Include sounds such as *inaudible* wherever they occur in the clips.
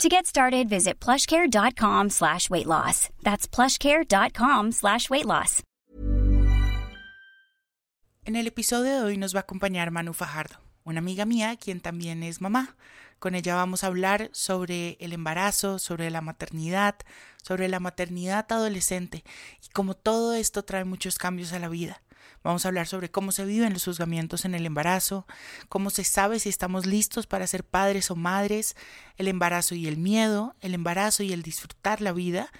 To get started, visit plushcare.com slash weight loss. That's plushcare.com slash weight loss. En el episodio de hoy nos va a acompañar Manu Fajardo, una amiga mía quien también es mamá. Con ella vamos a hablar sobre el embarazo, sobre la maternidad, sobre la maternidad adolescente y cómo todo esto trae muchos cambios a la vida. Vamos a hablar sobre cómo se viven los juzgamientos en el embarazo, cómo se sabe si estamos listos para ser padres o madres, el embarazo y el miedo, el embarazo y el disfrutar la vida,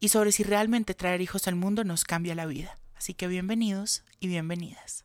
y sobre si realmente traer hijos al mundo nos cambia la vida. Así que bienvenidos y bienvenidas.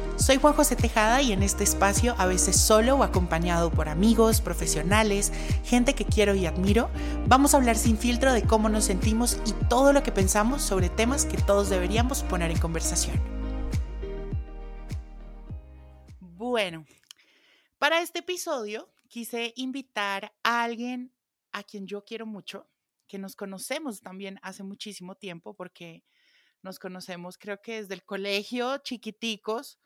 Soy Juan José Tejada y en este espacio, a veces solo o acompañado por amigos, profesionales, gente que quiero y admiro, vamos a hablar sin filtro de cómo nos sentimos y todo lo que pensamos sobre temas que todos deberíamos poner en conversación. Bueno, para este episodio quise invitar a alguien a quien yo quiero mucho, que nos conocemos también hace muchísimo tiempo porque nos conocemos creo que desde el colegio, chiquiticos,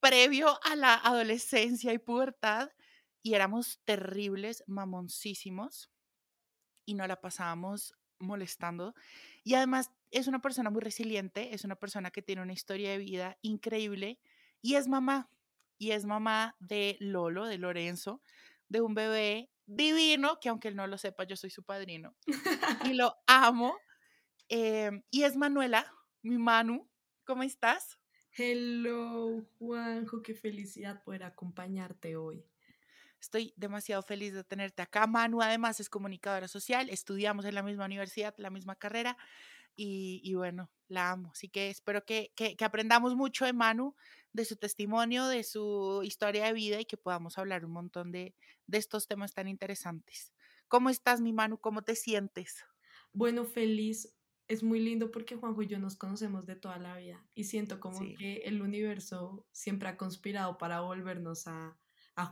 previo a la adolescencia y pubertad y éramos terribles, mamoncísimos y nos la pasábamos molestando. Y además es una persona muy resiliente, es una persona que tiene una historia de vida increíble y es mamá. Y es mamá de Lolo, de Lorenzo, de un bebé divino, que aunque él no lo sepa, yo soy su padrino. y *laughs* lo amo. Em, y es Manuela, mi Manu. ¿Cómo estás? Hello, Juanjo, qué felicidad poder acompañarte hoy. Estoy demasiado feliz de tenerte acá. Manu además es comunicadora social, estudiamos en la misma universidad, la misma carrera y, bueno, la amo. Así que espero que, que, aprendamos mucho de Manu, de su testimonio, de su historia de vida y que podamos hablar un montón de, de estos temas tan interesantes. ¿Cómo estás, mi Manu? ¿Cómo te sientes? Bueno, feliz es muy lindo porque Juanjo y yo nos conocemos de toda la vida y siento como que el universo siempre ha conspirado para volvernos a,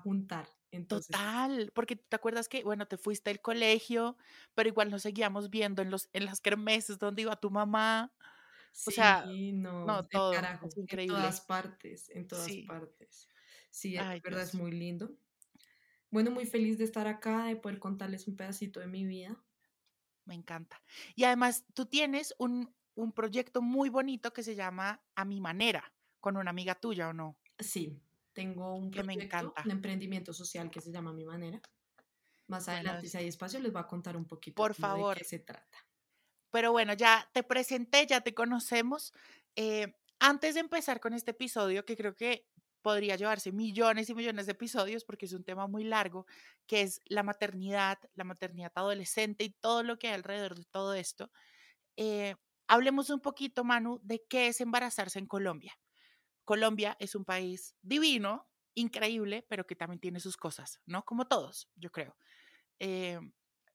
juntar. Entonces, Total, porque te acuerdas que, bueno, te fuiste del colegio, pero igual nos seguíamos viendo en, los, en las kermeses donde iba tu mamá. Sí, o sea, no, no todo, carajo, increíble. En todas partes, en todas partes. Sí, verdad es muy lindo. Bueno, muy feliz de estar acá, de poder contarles un pedacito de mi vida me encanta. Y además tú tienes un, proyecto muy bonito que se llama A mi manera, con una amiga tuya, ¿o no? Sí, tengo un proyecto, me encanta. un emprendimiento social que se llama A mi manera. Más adelante, si hay espacio, les voy a contar un poquito por favor. de qué se trata. Pero bueno, ya te presenté, ya te conocemos. Eh, antes de empezar con este episodio, que creo que podría llevarse millones y millones de episodios porque es un tema muy largo, que es la maternidad, la maternidad adolescente y todo lo que hay alrededor de todo esto. Eh, hablemos un poquito, Manu, de qué es embarazarse en Colombia. Colombia es un país divino, increíble, pero que también tiene sus cosas, ¿no? Como todos, yo creo. Eh,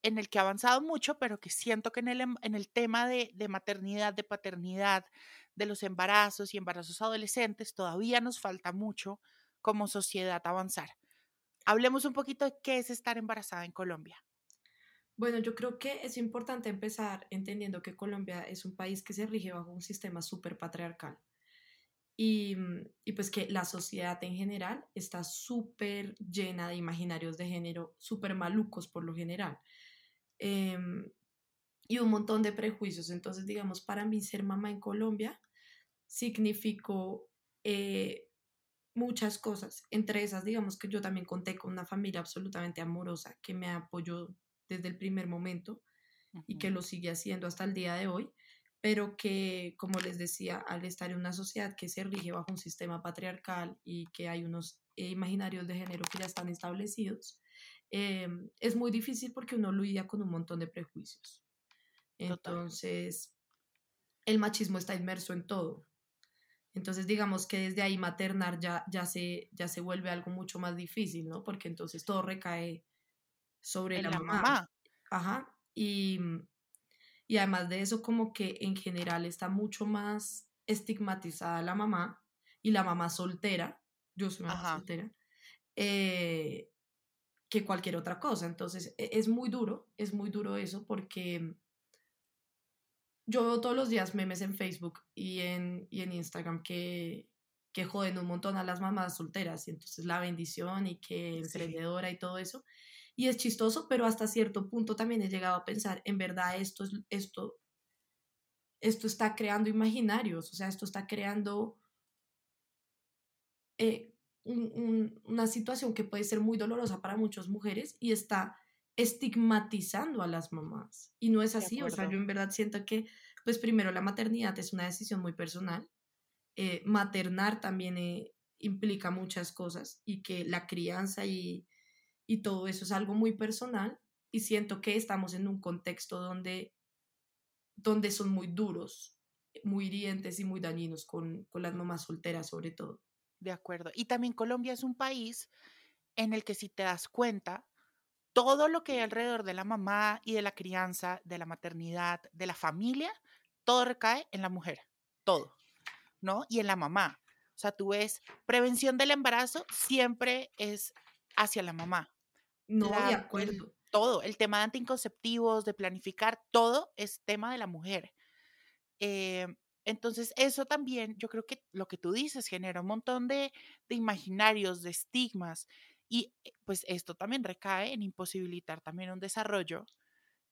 en el que ha avanzado mucho, pero que siento que en el, em, en el tema de, de maternidad, de paternidad, de los embarazos y embarazos adolescentes, todavía nos falta mucho como sociedad avanzar. Hablemos un poquito de qué es estar embarazada en Colombia. Bueno, yo creo que es importante empezar entendiendo que Colombia es un país que se rige bajo un sistema súper patriarcal. Y, mm, y, pues que la sociedad en general está súper llena de imaginarios de género, súper malucos por lo general. Em, y un montón de prejuicios. Entonces, digamos, para mí ser mamá en Colombia significó eh, muchas cosas. Entre esas, digamos que yo también conté con una familia absolutamente amorosa que me apoyó desde el primer momento y que lo sigue haciendo hasta el día de hoy, pero que, como les decía, al estar en una sociedad que se rige bajo un sistema patriarcal y que hay unos imaginarios de género que ya están establecidos, em, es muy difícil porque uno lidia con un montón de prejuicios. Entonces, el machismo está inmerso en todo. Entonces, digamos que desde ahí maternar ya, ya, se, ya se vuelve algo mucho más difícil, ¿no? Porque entonces todo recae sobre la, mamá. Ajá. Y, y además de eso, como que en general está mucho más estigmatizada la mamá y la mamá soltera, yo soy mamá soltera, eh, que cualquier otra cosa. Entonces, e, es muy duro, es muy duro eso porque yo veo todos los días memes en Facebook y en, y en Instagram que, que joden un montón a las mamás solteras y entonces la bendición y que emprendedora y todo eso. Y es chistoso, pero hasta cierto punto también he llegado a pensar, en verdad esto, es, esto, esto está creando imaginarios, o sea, esto está creando eh, una situación que puede ser muy dolorosa para muchas mujeres y está estigmatizando a las mamás. Y no es así, o sea, yo en verdad siento que, pues primero, la maternidad es una decisión muy personal. Eh, maternar también eh, implica muchas cosas y que la crianza y, y todo eso es algo muy personal y siento que estamos en un contexto donde, donde son muy duros, muy hirientes y muy dañinos con, con las mamás solteras sobre todo. De acuerdo. Y también Colombia es un país en el que si te das cuenta, todo lo que hay alrededor de la mamá y de la crianza, de la maternidad, de la familia, todo recae en la mujer, todo, ¿no? Y en la mamá. O sea, tú ves, prevención del embarazo siempre es hacia la mamá. No, de acuerdo. todo, el tema de anticonceptivos, de planificar, todo es tema de la mujer. Eh, entonces, eso también, yo creo que lo que tú dices genera un montón de, de imaginarios, de estigmas, y eh, pues esto también recae en imposibilitar también un desarrollo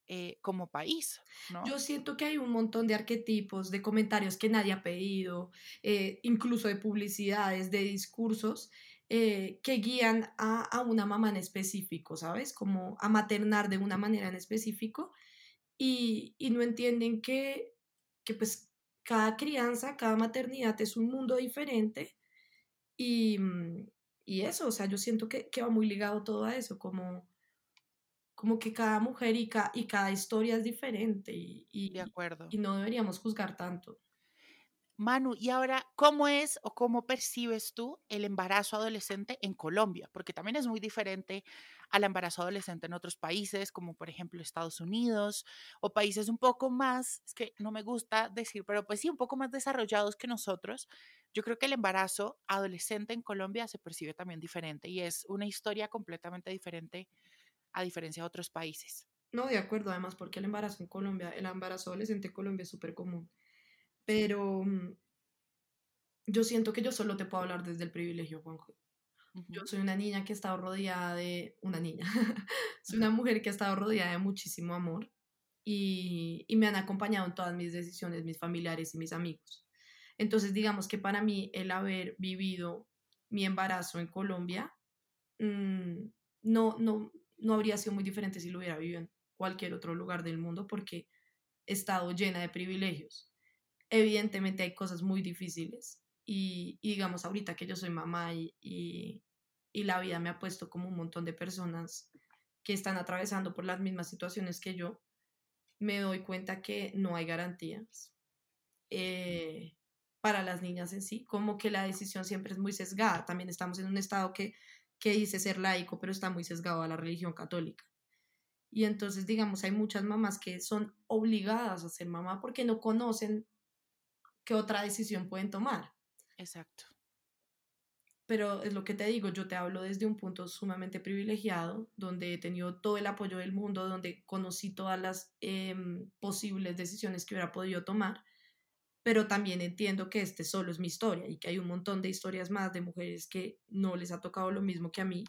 eh, como país. Yo siento que hay un montón de arquetipos, de comentarios que nadie ha pedido, eh, incluso de publicidades, de discursos que guían a, a, una mamá en específico, ¿sabes? Como a maternar de una manera en específico y, y no entienden que, que pues cada crianza, cada maternidad es un mundo diferente y, mm, y eso, o sea, yo siento que, que, va muy ligado todo a eso, como, como que cada mujer y, y cada historia es diferente y, y, de acuerdo. y no deberíamos juzgar tanto. Manu, y ahora, ¿cómo es o cómo percibes tú el embarazo adolescente en Colombia? Porque también es muy diferente al embarazo adolescente en otros países, como por ejemplo Estados Unidos, o países un poco más, es que no me gusta decir, pero pues sí, un poco más desarrollados que nosotros. Yo creo que el embarazo adolescente en Colombia se percibe también diferente y es una historia completamente diferente a diferencia de otros países. No, de acuerdo, además, porque el embarazo en Colombia, el embarazo adolescente en Colombia es súper común pero mm, yo siento que yo solo te puedo hablar desde el privilegio, Juanjo. Yo soy una niña que ha estado rodeada de... Una niña. *laughs* soy una mujer que ha estado rodeada de muchísimo amor y, y, me han acompañado en todas mis decisiones, mis familiares y mis amigos. Entonces, digamos que para mí el haber vivido mi embarazo en Colombia mmm, no, no, no habría sido muy diferente si lo hubiera vivido en cualquier otro lugar del mundo porque he estado llena de privilegios. Evidentemente hay cosas muy difíciles y, digamos ahorita que yo soy mamá y, y, la vida me ha puesto como un montón de personas que están atravesando por las mismas situaciones que yo, me doy cuenta que no hay garantías. Eh, para las niñas en sí, como que la decisión siempre es muy sesgada. También estamos en un estado que, que dice ser laico, pero está muy sesgado a la religión católica. Y entonces, digamos, hay muchas mamás que son obligadas a ser mamá porque no conocen qué otra decisión pueden tomar. Exacto. Pero es lo que te digo, yo te hablo desde un punto sumamente privilegiado, donde he tenido todo el apoyo del mundo, donde conocí todas las em, posibles decisiones que hubiera podido tomar, pero también entiendo que este solo es mi historia y que hay un montón de historias más de mujeres que no les ha tocado lo mismo que a mí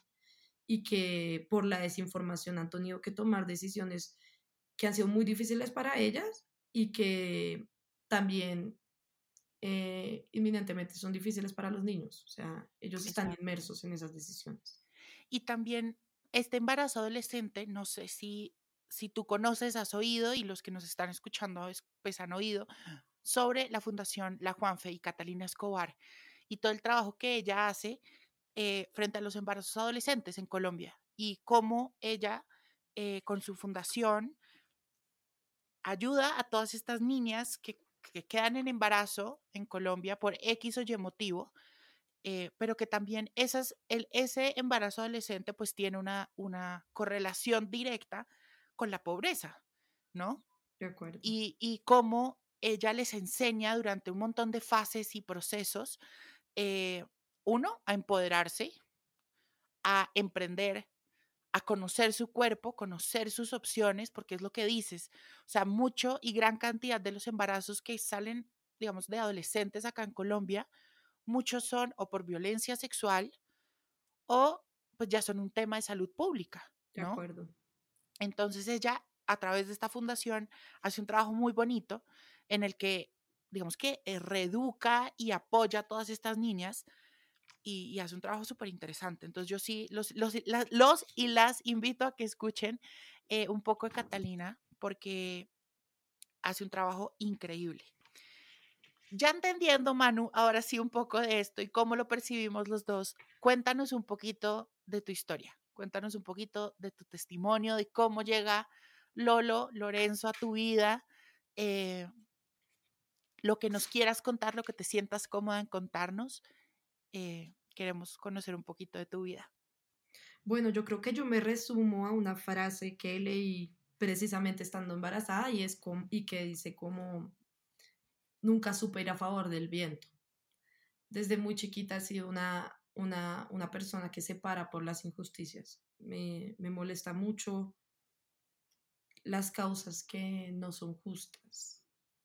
y que por la desinformación han tenido que tomar decisiones que han sido muy difíciles para ellas y que también eh, inminentemente son difíciles para los niños. O sea, ellos están inmersos en esas decisiones. Y también este embarazo adolescente, no sé si, si tú conoces, has oído y los que nos están escuchando pues han oído sobre la Fundación La Juanfe y Catalina Escobar y todo el trabajo que ella hace eh, frente a los embarazos adolescentes en Colombia. y cómo ella eh, con su fundación ayuda a todas estas niñas que, quedan en embarazo en Colombia por X o Y motivo, eh, pero que también esas, el, ese embarazo adolescente pues tiene una, una correlación directa con la pobreza, ¿no? De acuerdo. Y, y cómo ella les enseña durante un montón de fases y procesos, eh, uno, a empoderarse, a emprender, a conocer su cuerpo, conocer sus opciones, porque es lo que dices. O sea, mucho y gran cantidad de los embarazos que salen, digamos, de adolescentes acá en Colombia, muchos son o por violencia sexual o pues ya son un tema de salud pública. De acuerdo. Entonces ella, a través de esta fundación, hace un trabajo muy bonito en el que, digamos que eh, reeduca y apoya a todas estas niñas y, hace un trabajo súper interesante. Entonces yo sí, los, los, los, y las invito a que escuchen eh, un poco de Catalina porque hace un trabajo increíble. Ya entendiendo, Manu, ahora sí un poco de esto y cómo lo percibimos los dos, cuéntanos un poquito de tu historia, cuéntanos un poquito de tu testimonio, de cómo llega Lolo, Lorenzo a tu vida, eh, lo que nos quieras contar, lo que te sientas cómoda en contarnos eh, queremos conocer un poquito de tu vida. Bueno, yo creo que yo me resumo a una frase que leí precisamente estando embarazada y, es y que dice como nunca supe ir a favor del viento. Desde muy chiquita he sido una, una, una persona que se para por las injusticias. Me, me molesta mucho las causas que no son justas.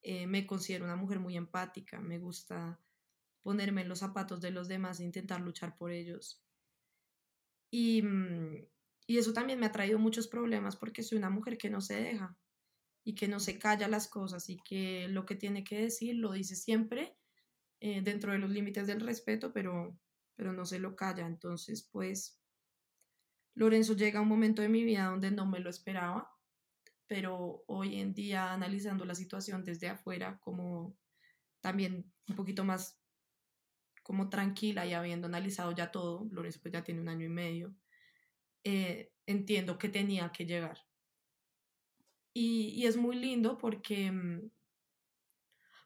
Eh, me considero una mujer muy empática, me gusta ponerme en los zapatos de los demás e intentar luchar por ellos. Y, mm, y eso también me ha traído muchos problemas porque soy una mujer que no se deja y que no se calla las cosas y que lo que tiene que decir lo dice siempre eh, dentro de los límites del respeto, pero, pero no se lo calla. Entonces, pues, Lorenzo llega a un momento de mi vida donde no me lo esperaba, pero hoy en día analizando la situación desde afuera, como también un poquito más como tranquila y habiendo analizado ya todo, Lorenzo pues ya tiene un año y medio, eh, entiendo que tenía que llegar. Y, y, es muy lindo porque, mm,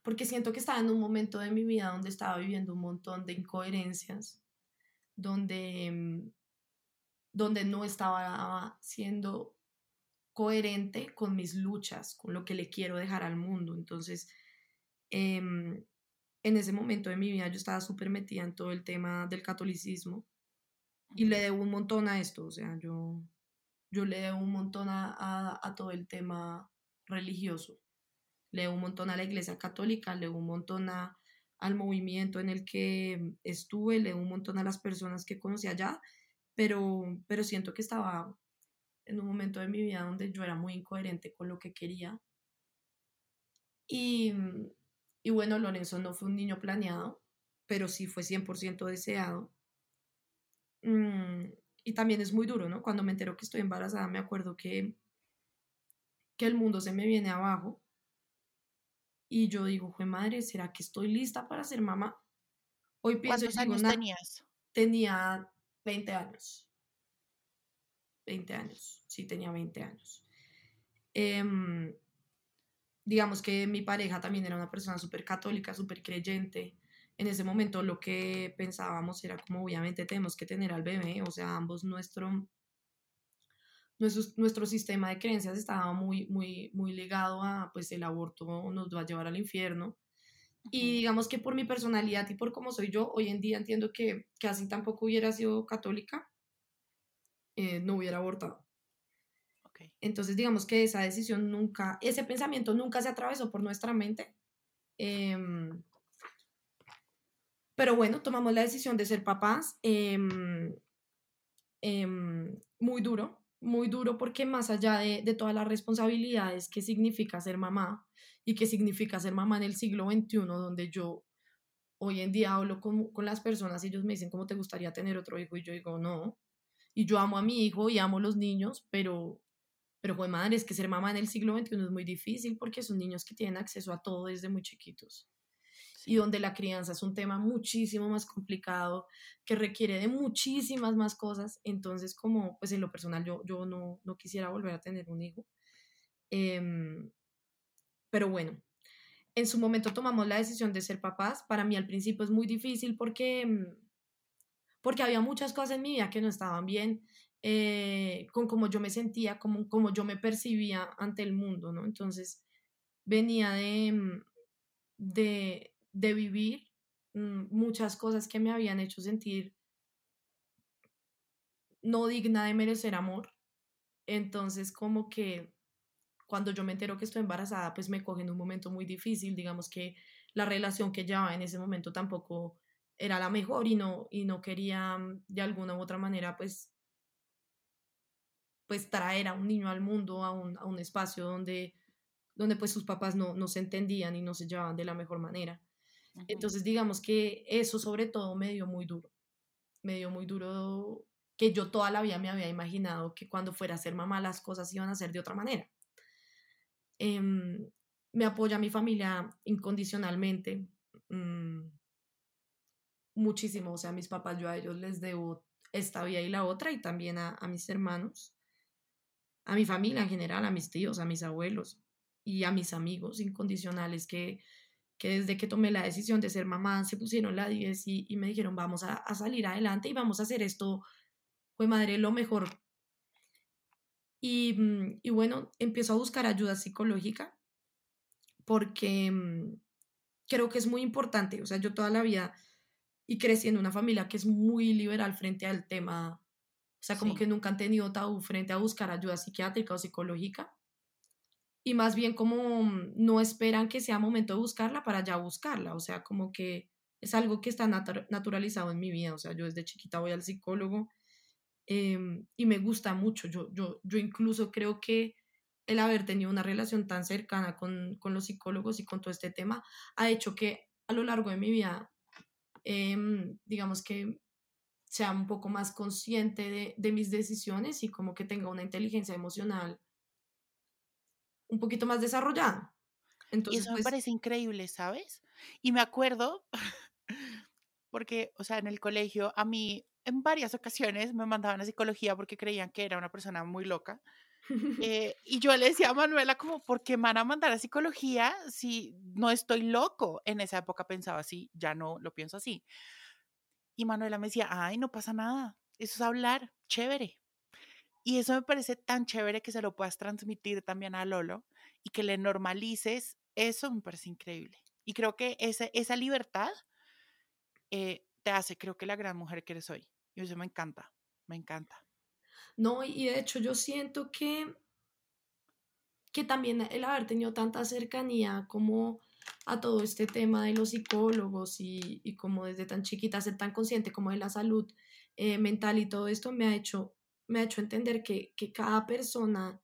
porque siento que estaba en un momento de mi vida donde estaba viviendo un montón de incoherencias, donde, mm, donde no estaba siendo coherente con mis luchas, con lo que le quiero dejar al mundo. Entonces, eh, en ese momento de mi vida yo estaba súper metida en todo el tema del catolicismo y le debo un montón a esto, o sea, yo, yo le debo un montón a, a, todo el tema religioso, le debo un montón a la iglesia católica, le debo un montón a, al movimiento en el que estuve, le debo un montón a las personas que conocí allá, pero, pero siento que estaba en un momento de mi vida donde yo era muy incoherente con lo que quería. Y, y bueno, Lorenzo no fue un niño planeado, pero sí fue 100% deseado. Mm, y también es muy duro, ¿no? Cuando me entero que estoy embarazada, me acuerdo que, que el mundo se me viene abajo. Y yo digo, fue madre, ¿será que estoy lista para ser mamá? Hoy pienso, ¿Cuántos años tenías? Tenía 20 años. 20 años, sí, tenía 20 años. Eh, digamos que mi pareja también era una persona súper católica, súper creyente. En ese momento lo que pensábamos era como obviamente tenemos que tener al bebé, o sea, ambos nuestro, nuestro, nuestro sistema de creencias estaba muy, muy, muy ligado a, pues el aborto nos va a llevar al infierno. Y digamos que por mi personalidad y por cómo soy yo, hoy en día entiendo que, que así tampoco hubiera sido católica, eh, no hubiera abortado. Entonces, digamos que esa decisión nunca, ese pensamiento nunca se atravesó por nuestra mente. Em, pero bueno, tomamos la decisión de ser papás. Em, em, muy duro, muy duro porque más allá de, de, todas las responsabilidades que significa ser mamá y que significa ser mamá en el siglo XXI, donde yo hoy en día hablo con, con las personas y ellos me dicen, ¿cómo te gustaría tener otro hijo? Y yo digo, no. Y yo amo a mi hijo y amo a los niños, pero pero, pues, madre, es que ser mamá en el siglo XXI es muy difícil porque son niños que tienen acceso a todo desde muy chiquitos. y donde la crianza es un tema muchísimo más complicado, que requiere de muchísimas más cosas. Entonces, como pues en lo personal yo, yo no, no quisiera volver a tener un hijo. Em, pero bueno, en su momento tomamos la decisión de ser papás. Para mí al principio es muy difícil porque, mm, porque había muchas cosas en mi vida que no estaban bien. Eh, con cómo yo me sentía, como, como yo me percibía ante el mundo, ¿no? Entonces venía de, mm, de, de vivir mm, muchas cosas que me habían hecho sentir no digna de merecer amor. Entonces, como que cuando yo me entero que estoy embarazada, pues me coge en un momento muy difícil, digamos que la relación que llevaba en ese momento tampoco era la mejor y no, y no quería mm, de alguna u otra manera pues pues traer a un niño al mundo, a un, a un espacio donde, donde pues sus papás no, no, se entendían y no se llevaban de la mejor manera. Entonces digamos que eso sobre todo me dio muy duro, me dio muy duro que yo toda la vida me había imaginado que cuando fuera a ser mamá las cosas iban a ser de otra manera. Em, me apoya mi familia incondicionalmente, mm, muchísimo, o sea, mis papás yo a ellos les debo esta vida y la otra y también a, a mis hermanos a mi familia en general, a mis tíos, a mis abuelos y a mis amigos incondicionales que, que desde que tomé la decisión de ser mamá se pusieron la 10 y, me dijeron vamos a, salir adelante y vamos a hacer esto, fue madre, lo mejor. Y, mm, y bueno, empiezo a buscar ayuda psicológica porque mm, creo que es muy importante, o sea, yo toda la vida y crecí en una familia que es muy liberal frente al tema o sea, como que nunca han tenido tabú frente a buscar ayuda psiquiátrica o psicológica. Y más bien como mm, no esperan que sea momento de buscarla para ya buscarla. O sea, como que es algo que está naturalizado en mi vida. O sea, yo desde chiquita voy al psicólogo em, y me gusta mucho. Yo, yo, yo incluso creo que el haber tenido una relación tan cercana con, con los psicólogos y con todo este tema ha hecho que a lo largo de mi vida, em, digamos que sea un poco más consciente de, de, mis decisiones y como que tenga una inteligencia emocional un poquito más desarrollada. Entonces, y eso me pues parece increíble, ¿sabes? Y me acuerdo, *laughs* porque, o sea, en el colegio a mí en varias ocasiones me mandaban a psicología porque creían que era una persona muy loca. Eh, y yo le decía a Manuela como, ¿por qué me van a mandar a psicología si no estoy loco? En esa época pensaba así, ya no lo pienso así. Y Manuela me decía, ay, no pasa nada, eso es hablar, chévere. Y eso me parece tan chévere que se lo puedas transmitir también a Lolo y que le normalices, eso me parece increíble. Y creo que esa, esa libertad eh, te hace, creo que la gran mujer que eres hoy. Y eso me encanta, me encanta. No, y de hecho yo siento que, que también el haber tenido tanta cercanía como a todo este tema de los psicólogos y, y como desde tan chiquita ser tan consciente como de la salud eh, mental y todo esto me ha hecho, me ha hecho entender que, que cada persona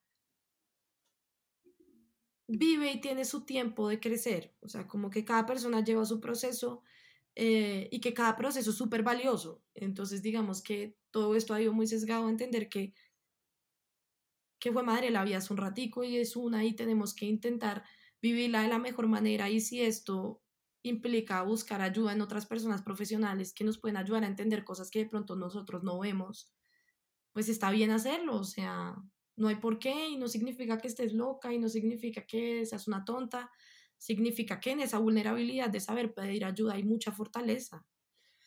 vive y tiene su tiempo de crecer, o sea, como que cada persona lleva su proceso eh, y que cada proceso es súper valioso. Entonces, digamos que todo esto ha ido muy sesgado a entender que, que fue madre, la vida es un ratico y es una y tenemos que intentar vivirla de la mejor manera y si esto implica buscar ayuda en otras personas profesionales que nos pueden ayudar a entender cosas que de pronto nosotros no vemos, pues está bien hacerlo, o sea, no hay por qué y no significa que estés loca y no significa que seas una tonta, significa que en esa vulnerabilidad de saber pedir ayuda hay mucha fortaleza.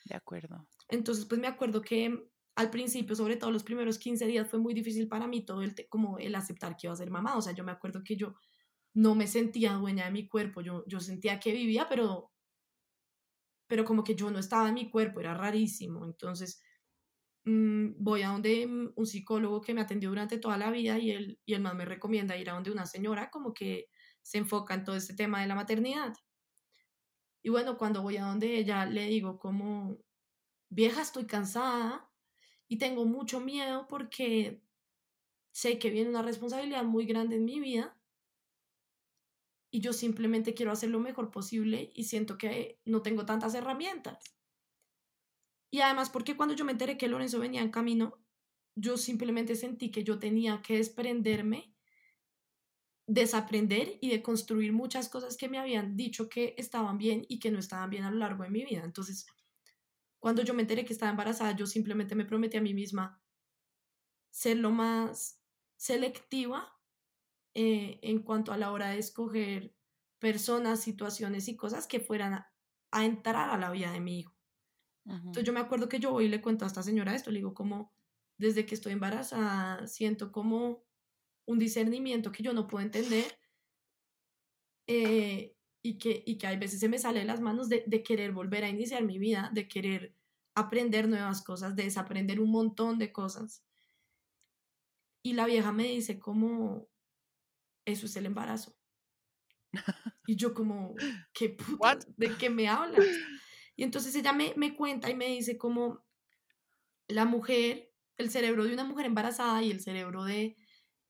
De acuerdo. Entonces, pues me acuerdo que al principio, sobre todo los primeros 15 días, fue muy difícil para mí todo el, como el aceptar que iba a ser mamá, o sea, yo me acuerdo que yo no me sentía dueña de mi cuerpo, yo, yo sentía que vivía, pero, pero como que yo no estaba en mi cuerpo, era rarísimo. Entonces mm, voy a donde mm, un psicólogo que me atendió durante toda la vida y él, y él más me recomienda ir a donde una señora como que se enfoca en todo este tema de la maternidad. Y bueno, cuando voy a donde ella le digo como, vieja, estoy cansada y tengo mucho miedo porque sé que viene una responsabilidad muy grande en mi vida y yo simplemente quiero hacer lo mejor posible y siento que no tengo tantas herramientas. Y además porque cuando yo me enteré que Lorenzo venía en camino, yo simplemente sentí que yo tenía que desprenderme desaprender y de construir muchas cosas que me habían dicho que estaban bien y que no estaban bien a lo largo de mi vida. Entonces, cuando yo me enteré que estaba embarazada, yo simplemente me prometí a mí misma ser lo más selectiva eh, en cuanto a la hora de escoger personas, situaciones y cosas que fueran a, entrar a la vida de mi hijo. Entonces yo me acuerdo que yo voy y le cuento a esta señora esto, le digo como, desde que estoy embarazada, siento como un discernimiento que yo no puedo entender eh, y, que, y que hay veces se me sale de las manos de, de querer volver a iniciar mi vida, de querer aprender nuevas cosas, de desaprender un montón de cosas. Y la vieja me dice como, eso es el embarazo. *laughs* Y yo como, ¿qué puta? ¿De qué me hablas? Y entonces ella me, me cuenta y me dice como la mujer, el cerebro de una mujer embarazada y el cerebro de,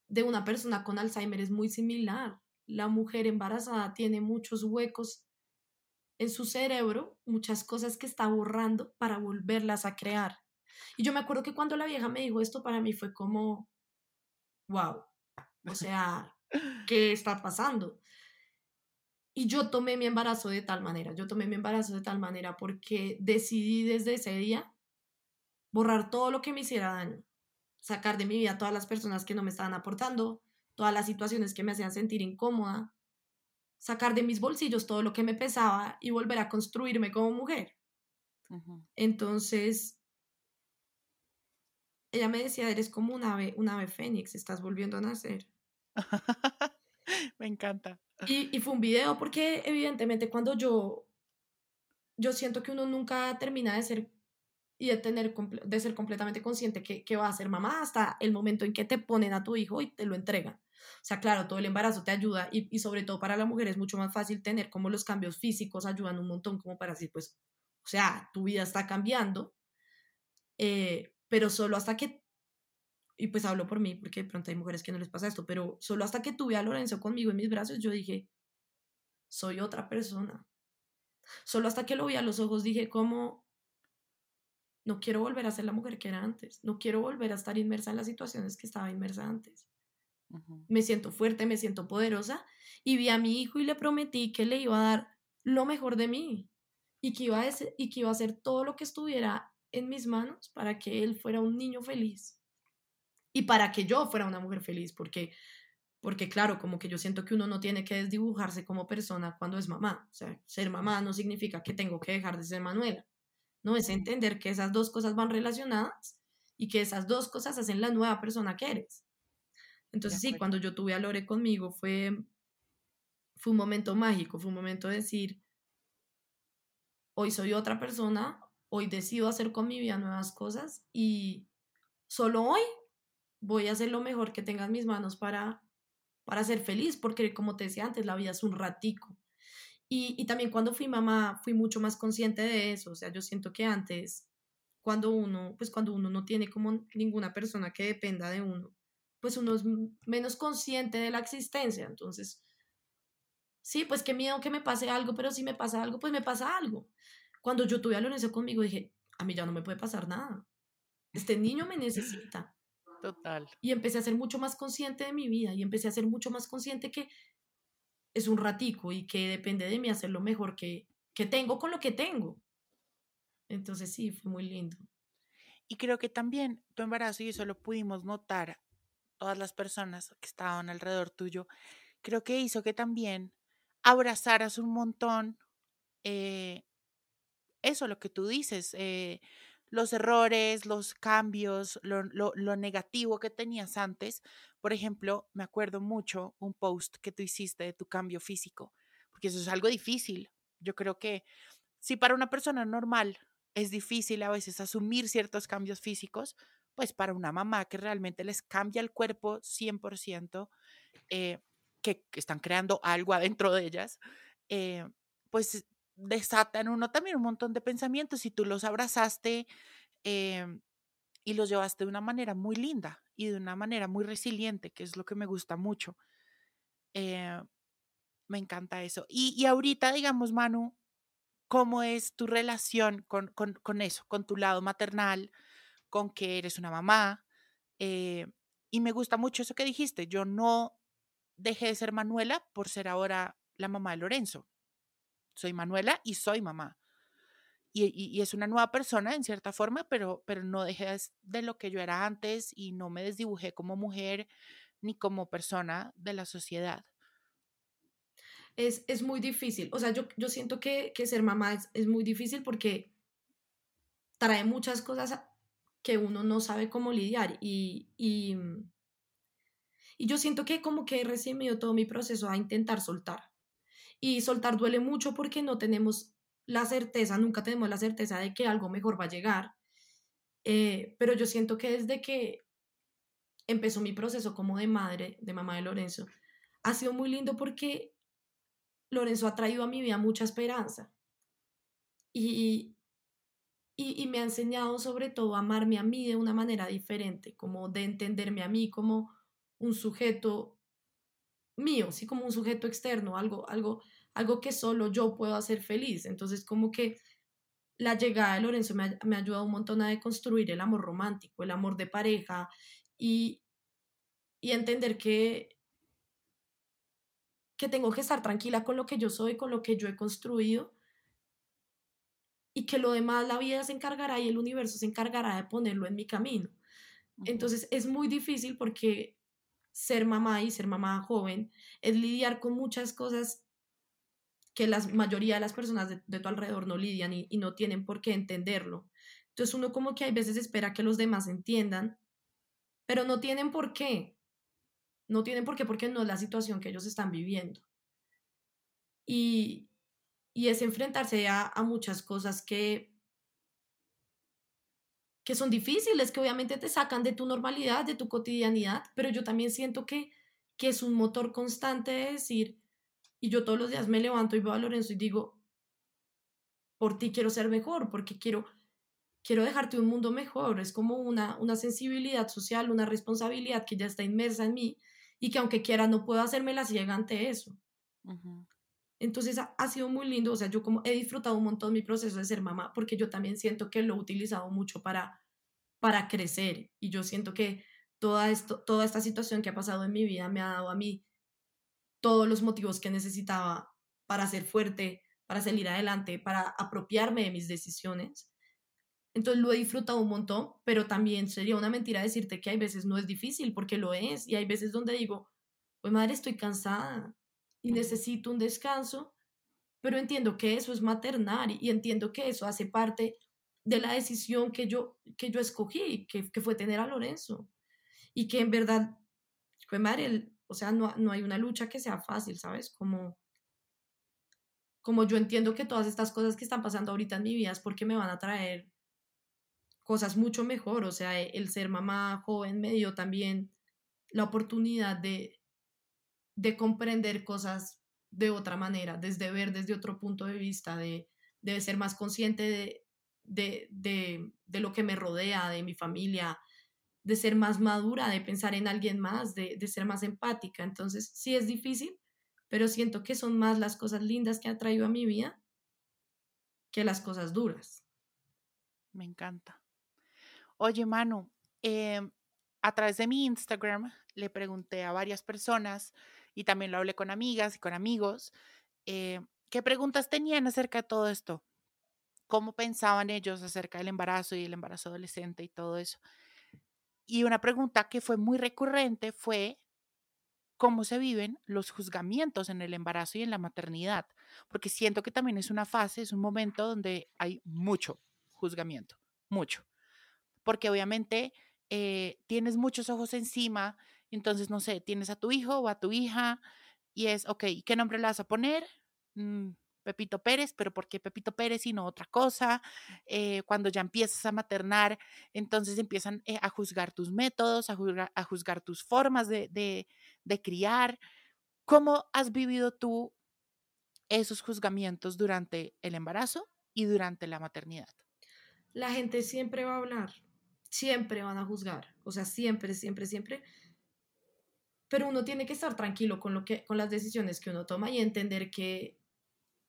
de una persona con Alzheimer es muy similar. La mujer embarazada tiene muchos huecos en su cerebro, muchas cosas que está borrando para volverlas a crear. Y yo me acuerdo que cuando la vieja me dijo esto, para mí fue como, wow, o sea, *laughs* ¿qué está pasando? Y yo tomé mi embarazo de tal manera, yo tomé mi embarazo de tal manera porque decidí desde ese día borrar todo lo que me hiciera daño, sacar de mi vida todas las personas que no me estaban aportando, todas las situaciones que me hacían sentir incómoda, sacar de mis bolsillos todo lo que me pesaba y volver a construirme como mujer. Entonces, ella me decía, eres como un ave, un ave fénix, estás volviendo a nacer. *laughs* me encanta. Y, y, fue un video porque evidentemente cuando yo, yo siento que uno nunca termina de ser y de, tener, de ser completamente consciente que, que, va a ser mamá hasta el momento en que te ponen a tu hijo y te lo entregan. O sea, claro, todo el embarazo te ayuda y, y sobre todo para la mujer es mucho más fácil tener como los cambios físicos ayudan un montón como para decir, pues, o sea, tu vida está cambiando, eh, pero solo hasta que, y pues hablo por mí porque de pronto hay mujeres que no les pasa esto, pero solo hasta que tuve a Lorenzo conmigo en mis brazos, yo dije, soy otra persona. Solo hasta que lo vi a los ojos dije, como no quiero volver a ser la mujer que era antes. No quiero volver a estar inmersa en las situaciones que estaba inmersa antes. Me siento fuerte, me siento poderosa. Y vi a mi hijo y le prometí que le iba a dar lo mejor de mí. Y que iba a, y que iba a hacer todo lo que estuviera en mis manos para que él fuera un niño feliz. Y para que yo fuera una mujer feliz. Porque porque claro, como que yo siento que uno no tiene que desdibujarse como persona cuando es mamá. O sea, ser mamá no significa que tengo que dejar de ser Manuela. ¿no? Es entender que esas dos cosas van relacionadas y que esas dos cosas hacen la nueva persona que eres. Entonces sí, cuando yo tuve a Lore conmigo fue, fue un momento mágico, fue un momento de decir, hoy soy otra persona, hoy decido hacer con mi vida nuevas cosas y solo hoy voy a hacer lo mejor que tenga en mis manos para, para ser feliz, porque como te decía antes, la vida es un ratico. Y, también cuando fui mamá fui mucho más consciente de eso, o sea, yo siento que antes, cuando uno, pues cuando uno no tiene como ninguna persona que dependa de uno, pues uno es menos consciente de la existencia, entonces, sí, pues qué miedo que me pase algo, pero si me pasa algo, pues me pasa algo. Cuando yo tuve a Lorenzo conmigo dije, a mí ya no me puede pasar nada, este niño me necesita. Total. Y empecé a ser mucho más consciente de mi vida y empecé a ser mucho más consciente que es un ratico y que depende de mí hacer lo mejor que, que tengo con lo que tengo. Entonces sí, fue muy lindo. Y creo que también tu embarazo, y eso lo pudimos notar todas las personas que estaban alrededor tuyo, creo que hizo que también abrazaras un montón eh, eso, lo que tú dices, eh, los errores, los cambios, lo, lo, negativo que tenías antes. Por ejemplo, me acuerdo mucho un post que tú hiciste de tu cambio físico, porque eso es algo difícil. Yo creo que si para una persona normal es difícil a veces asumir ciertos cambios físicos, pues para una mamá que realmente les cambia el cuerpo 100%, eh, que, están creando algo adentro de ellas, eh, pues desata en uno también un montón de pensamientos y tú los abrazaste em, y los llevaste de una manera muy linda y de una manera muy resiliente, que es lo que me gusta mucho. Eh, me encanta eso. Y, y, ahorita, digamos, Manu, ¿cómo es tu relación con, con, eso, con tu lado maternal, con que eres una mamá? Eh, y me gusta mucho eso que dijiste. Yo no dejé de ser Manuela por ser ahora la mamá de Lorenzo. Soy Manuela y soy mamá. Y, es una nueva persona en cierta forma, pero, pero no dejé de lo que yo era antes y no me desdibujé como mujer ni como persona de la sociedad. Es, es muy difícil. O sea, yo, yo siento que, que ser mamá es, es, muy difícil porque trae muchas cosas que uno no sabe cómo lidiar. Y, y, y yo siento que como que he recibido todo mi proceso a intentar soltar. Y soltar duele mucho porque no tenemos la certeza, nunca tenemos la certeza de que algo mejor va a llegar. Eh, pero yo siento que desde que empezó mi proceso como de madre, de mamá de Lorenzo, ha sido muy lindo porque Lorenzo ha traído a mi vida mucha esperanza. Y, y, me ha enseñado sobre todo a amarme a mí de una manera diferente, como de entenderme a mí como un sujeto mío, sí, como un sujeto externo, algo, algo algo que solo yo puedo hacer feliz. Entonces, como que la llegada de Lorenzo me ha, me ha ayudado un montón a construir el amor romántico, el amor de pareja y, y entender que, que tengo que estar tranquila con lo que yo soy, con lo que yo he construido y que lo demás la vida se encargará y el universo se encargará de ponerlo en mi camino. Entonces es muy difícil porque ser mamá y ser mamá joven es lidiar con muchas cosas que la mayoría de las personas de, tu alrededor no lidian y, no tienen por qué entenderlo. Entonces uno como que hay veces espera que los demás entiendan, pero no tienen por qué. No tienen por qué porque no es la situación que ellos están viviendo. Y, y es enfrentarse a, a muchas cosas que, que son difíciles, que obviamente te sacan de tu normalidad, de tu cotidianidad, pero yo también siento que, que es un motor constante de decir, y yo todos los días me levanto y veo a Lorenzo y digo, por ti quiero ser mejor, porque quiero, quiero dejarte un mundo mejor. Es como una, una sensibilidad social, una responsabilidad que ya está inmersa en mí y que aunque quiera no puedo hacerme la ciega ante eso. Entonces ha, sido muy lindo, o sea, yo como he disfrutado un montón mi proceso de ser mamá, porque yo también siento que lo he utilizado mucho para, para crecer y yo siento que toda, esto, toda esta situación que ha pasado en mi vida me ha dado a mí todos los motivos que necesitaba para ser fuerte, para salir adelante, para apropiarme de mis decisiones. Entonces lo he disfrutado un montón, pero también sería una mentira decirte que hay veces no es difícil, porque lo es, y hay veces donde digo, pues madre, estoy cansada y necesito un descanso, pero entiendo que eso es maternar y entiendo que eso hace parte de la decisión que yo, que yo escogí, que, que fue tener a Lorenzo. Y que en verdad, pues madre, o sea, no, no hay una lucha que sea fácil, ¿sabes? Como, como yo entiendo que todas estas cosas que están pasando ahorita en mi vida es porque me van a traer cosas mucho mejor. O sea, el ser mamá joven me dio también la oportunidad de, de comprender cosas de otra manera, desde ver desde otro punto de vista, de, de ser más consciente de, de, de, de, lo que me rodea, de mi familia, de ser más madura, de pensar en alguien más, de, ser más empática. Entonces, sí es difícil, pero siento que son más las cosas lindas que ha traído a mi vida que las cosas duras. Me encanta. Oye, Manu, em, a través de mi Instagram le pregunté a varias personas y también lo hablé con amigas y con amigos, eh, ¿qué preguntas tenían acerca de todo esto? ¿Cómo pensaban ellos acerca del embarazo y el embarazo adolescente y todo eso? Y una pregunta que fue muy recurrente fue cómo se viven los juzgamientos en el embarazo y en la maternidad, porque siento que también es una fase, es un momento donde hay mucho juzgamiento, mucho, porque obviamente eh, tienes muchos ojos encima, entonces, no sé, tienes a tu hijo o a tu hija y es, ok, ¿qué nombre le vas a poner? Mm, Pepito Pérez, pero ¿por qué Pepito Pérez y no otra cosa? Eh, cuando ya empiezas a maternar, entonces empiezan eh, a juzgar tus métodos, a juzgar, a juzgar tus formas de, de, criar. ¿Cómo has vivido tú esos juzgamientos durante el embarazo y durante la maternidad? La gente siempre va a hablar, siempre van a juzgar, o sea, siempre, siempre, siempre. Pero uno tiene que estar tranquilo con, lo que, con las decisiones que uno toma y entender que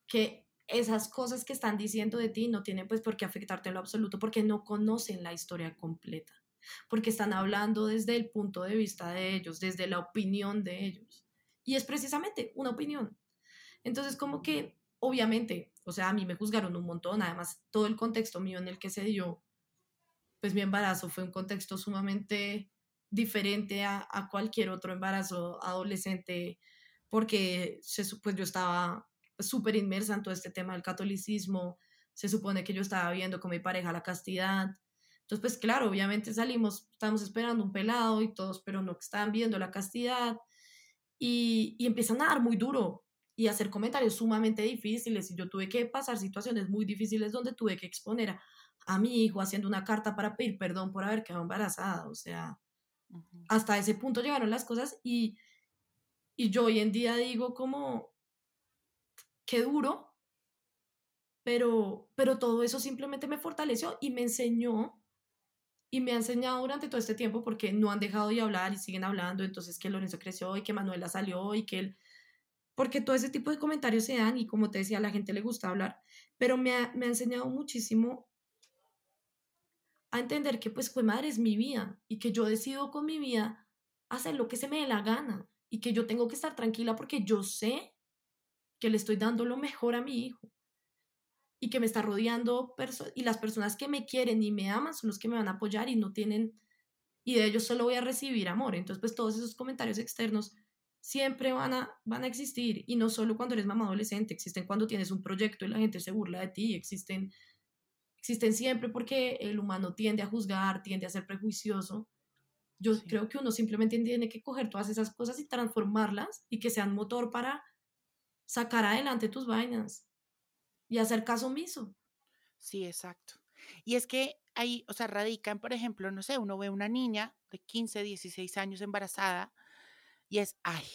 que esas cosas que están diciendo de ti no tienen pues por qué afectarte en lo absoluto porque no conocen la historia completa, porque están hablando desde el punto de vista de ellos, desde la opinión de ellos. Y es precisamente una opinión. Entonces, como que, obviamente, o sea, a mí me juzgaron un montón, además, todo el contexto mío en el que se dio, pues mi embarazo fue un contexto sumamente diferente a, a cualquier otro embarazo adolescente, porque se, pues yo estaba súper inmersa en todo este tema del catolicismo, se supone que yo estaba viendo con mi pareja la castidad, entonces, pues claro, obviamente salimos, estábamos esperando un pelado y todos, pero no, estaban viendo la castidad y, y empiezan a dar muy duro y hacer comentarios sumamente difíciles y yo tuve que pasar situaciones muy difíciles donde tuve que exponer a, a mi hijo haciendo una carta para pedir perdón por haber quedado embarazada, o sea, hasta ese punto llegaron las cosas y, y yo hoy en día digo como, qué duro, pero, pero todo eso simplemente me fortaleció y me enseñó y me ha enseñado durante todo este tiempo porque no han dejado de hablar y siguen hablando, entonces que Lorenzo creció y que Manuela salió y que él, porque todo ese tipo de comentarios se dan y como te decía, a la gente le gusta hablar, pero me ha, me ha enseñado muchísimo a entender que pues fue madre es mi vida y que yo decido con mi vida hacer lo que se me dé la gana y que yo tengo que estar tranquila porque yo sé que le estoy dando lo mejor a mi hijo y que me está rodeando y las personas que me quieren y me aman son los que me van a apoyar y no tienen y de ellos solo voy a recibir amor. Entonces, pues todos esos comentarios externos siempre van a, van a existir y no solo cuando eres mamá adolescente, existen cuando tienes un proyecto y la gente se burla de ti, existen existen siempre porque el humano tiende a juzgar, tiende a ser prejuicioso. Yo creo que uno simplemente tiene que coger todas esas cosas y transformarlas y que sean motor para sacar adelante tus vainas y hacer caso omiso. Sí, exacto. Y es que ahí, o sea, radican, por ejemplo, no sé, uno ve una niña de 15, 16 años embarazada y es, ay,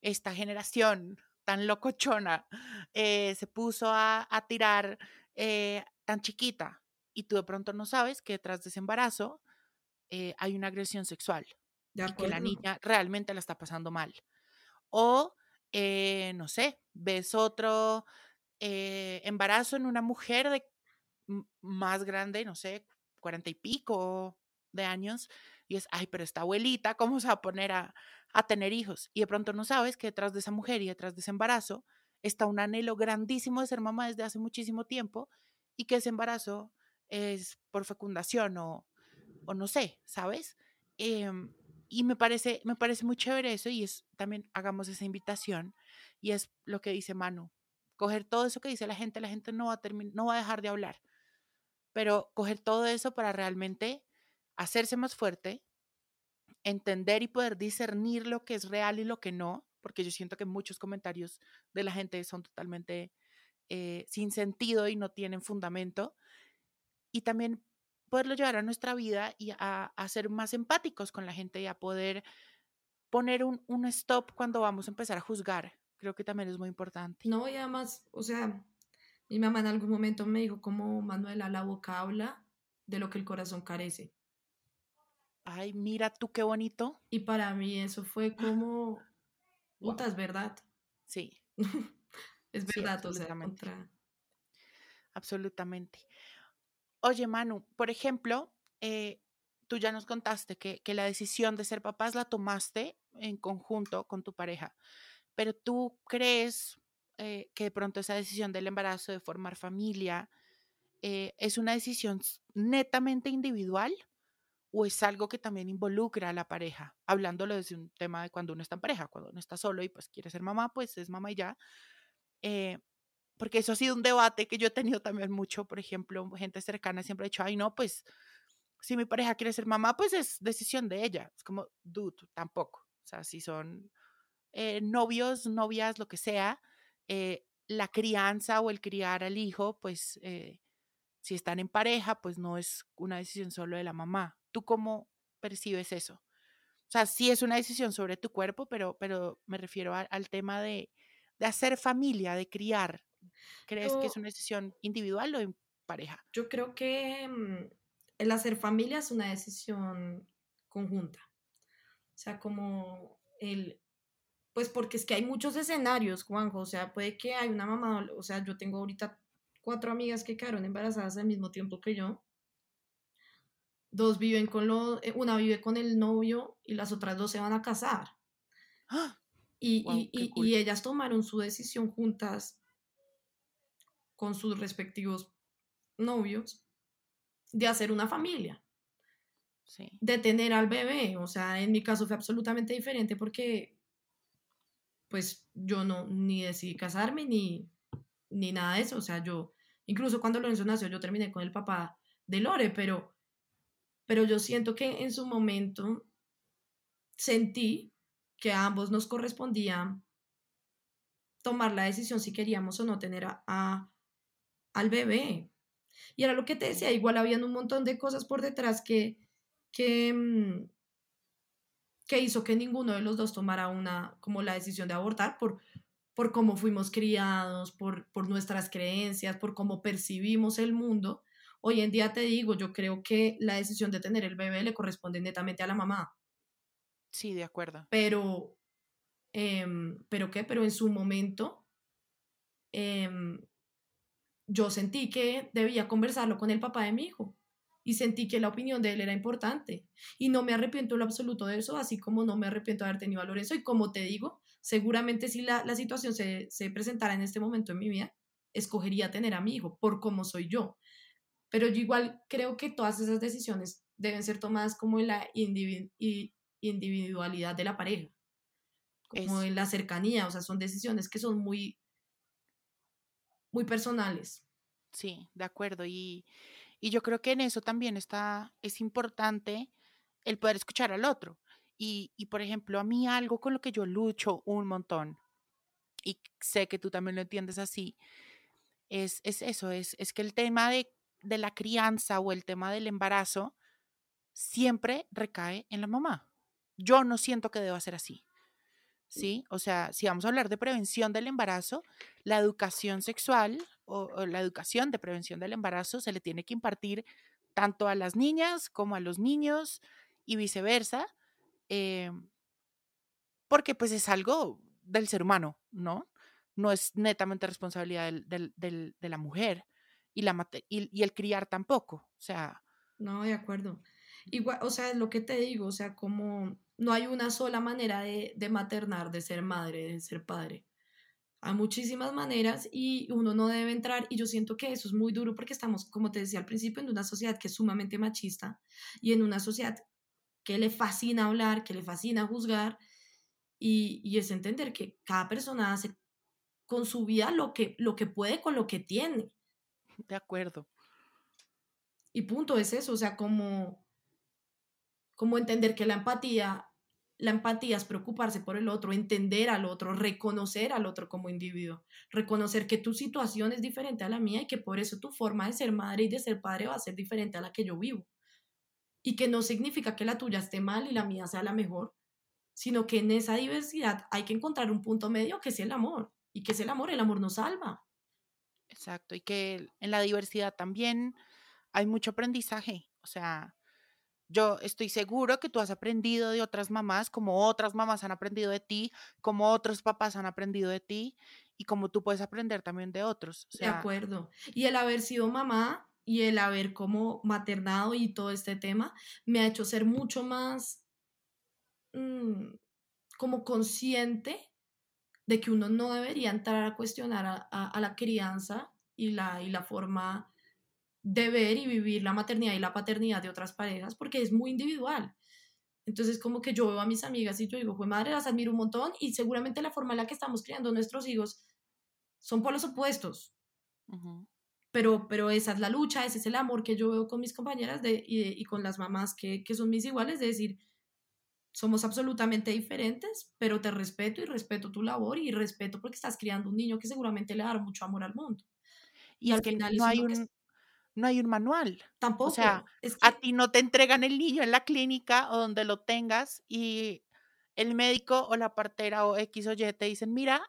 esta generación tan locochona eh, se puso a, tirar eh, tan chiquita y tú de pronto no sabes que detrás de ese embarazo eh, hay una agresión sexual y que la niña realmente la está pasando mal. O, no sé, ves otro eh, embarazo en una mujer de más grande, no sé, cuarenta y pico de años, y es, ay, pero esta abuelita, ¿cómo se va a poner a, a tener hijos? Y de pronto no sabes que detrás de esa mujer y detrás de ese embarazo está un anhelo grandísimo de ser mamá desde hace muchísimo tiempo y que ese embarazo es por fecundación o, o no sé, ¿sabes? Em, y me parece, me parece muy chévere eso y es también hagamos esa invitación y es lo que dice Manu, coger todo eso que dice la gente, la gente no va a, no va a dejar de hablar, pero coger todo eso para realmente hacerse más fuerte, entender y poder discernir lo que es real y lo que no, porque yo siento que muchos comentarios de la gente son totalmente eh, sin sentido y no tienen fundamento, y también poderlo llevar a nuestra vida y a, ser más empáticos con la gente y a poder poner un, un stop cuando vamos a empezar a juzgar Creo que también es muy importante. No, y además, o sea, mi mamá en algún momento me dijo como Manuela, la boca habla de lo que el corazón carece. Ay, mira tú qué bonito. Y para mí eso fue como, puta, es verdad. Sí. *laughs* es verdad, o sea, contra... Absolutamente. Oye, Manu, por ejemplo, eh, tú ya nos contaste que, que, la decisión de ser papás la tomaste en conjunto con tu pareja pero tú crees eh, que de pronto esa decisión del embarazo, de formar familia, eh, es una decisión netamente individual o es algo que también involucra a la pareja, hablándolo desde un tema de cuando uno está en pareja, cuando uno está solo y pues quiere ser mamá, pues es mamá y ya. Eh, porque eso ha sido un debate que yo he tenido también mucho, por ejemplo, gente cercana siempre ha dicho, ay no, pues si mi pareja quiere ser mamá, pues es decisión de ella. Es como, dude, tampoco. O sea, si son eh, novios, novias, lo que sea, eh, la crianza o el criar al hijo, pues si están en pareja, pues no es una decisión solo de la mamá. ¿Tú cómo percibes eso? O sea, sí es una decisión sobre tu cuerpo, pero, pero me refiero al tema de, de, hacer familia, de criar. ¿Crees que es una decisión individual o en pareja? Yo creo que mm, el hacer familia es una decisión conjunta. O sea, como el, pues porque es que hay muchos escenarios, Juanjo, o sea, puede que hay una mamá, o sea, yo tengo ahorita cuatro amigas que quedaron embarazadas al mismo tiempo que yo. Dos viven con lo, eh, una vive con el novio y las otras dos se van a casar. ¡Ah! Y, y, ellas tomaron su decisión juntas con sus respectivos novios de hacer una familia. De tener al bebé. O sea, en mi caso fue absolutamente diferente porque pues yo no ni decidí casarme ni, ni nada de eso. O sea, yo, incluso cuando Lorenzo nació, yo terminé con el papá de Lore, pero, pero yo siento que en su momento sentí que a ambos nos correspondía tomar la decisión si queríamos o no tener a, al bebé. Y era lo que te decía, igual habían un montón de cosas por detrás que, que, mm, que hizo que ninguno de los dos tomara una, como la decisión de abortar por, por cómo fuimos criados, por, por nuestras creencias, por cómo percibimos el mundo. Hoy en día te digo, yo creo que la decisión de tener el bebé le corresponde netamente a la mamá. Sí, de acuerdo. Pero, em, ¿pero qué? Pero en su momento, em, yo sentí que debía conversarlo con el papá de mi hijo y sentí que la opinión de él era importante. Y no me arrepiento en lo absoluto de eso, así como no me arrepiento de haber tenido a Lorenzo. Y como te digo, seguramente si la, la situación se, se, presentara en este momento en mi vida, escogería tener a mi hijo por cómo soy yo. Pero yo igual creo que todas esas decisiones deben ser tomadas como en la individualidad de la pareja, como en la cercanía, o sea, son decisiones que son muy, muy personales. Sí, de acuerdo. Y, y yo creo que en eso también está, es importante el poder escuchar al otro. Y, por ejemplo, a mí algo con lo que yo lucho un montón, y sé que tú también lo entiendes así, es, es eso, es, es que el tema de, de la crianza o el tema del embarazo siempre recae en la mamá. Yo no siento que deba ser así. ¿sí? O sea, si vamos a hablar de prevención del embarazo, la educación sexual o, la educación de prevención del embarazo se le tiene que impartir tanto a las niñas como a los niños y viceversa, eh, porque pues es algo del ser humano, ¿no? No es netamente responsabilidad de la mujer y, la, y, y el criar tampoco, o sea... No, de acuerdo. Igual, o sea, es lo que te digo, o sea, como no hay una sola manera de, de maternar, de ser madre, de ser padre. Hay muchísimas maneras y uno no debe entrar y yo siento que eso es muy duro porque estamos, como te decía al principio, en una sociedad que es sumamente machista y en una sociedad que le fascina hablar, que le fascina juzgar y, y es entender que cada persona hace con su vida lo que, lo que puede con lo que tiene. De acuerdo. Y punto, es eso, o sea, como como entender que la empatía, la empatía es preocuparse por el otro, entender al otro, reconocer al otro como individuo, reconocer que tu situación es diferente a la mía y que por eso tu forma de ser madre y de ser padre va a ser diferente a la que yo vivo. Y que no significa que la tuya esté mal y la mía sea la mejor, sino que en esa diversidad hay que encontrar un punto medio que es el amor. Y que es el amor, el amor nos salva. Exacto, y que en la diversidad también hay mucho aprendizaje. O sea, yo estoy seguro que tú has aprendido de otras mamás, como otras mamás han aprendido de ti, como otros papás han aprendido de ti y como tú puedes aprender también de otros. de acuerdo. Y el haber sido mamá y el haber como maternado y todo este tema me ha hecho ser mucho más mm, como consciente de que uno no debería entrar a cuestionar a, la crianza y la, y la forma de ver y vivir la maternidad y la paternidad de otras parejas porque es muy individual. Entonces, como que yo veo a mis amigas y yo digo, fue madre, las admiro un montón y seguramente la forma en la que estamos criando nuestros hijos son por los opuestos. pero, pero esa es la lucha, ese es el amor que yo veo con mis compañeras de, y, con las mamás que, que son mis iguales, de decir, somos absolutamente diferentes, pero te respeto y respeto tu labor y respeto porque estás criando un niño que seguramente le dará mucho amor al mundo. Y, al final no hay un no hay un manual. Tampoco. O sea, a ti no te entregan el niño en la clínica o donde lo tengas y el médico o la partera o X o Y te dicen, mira,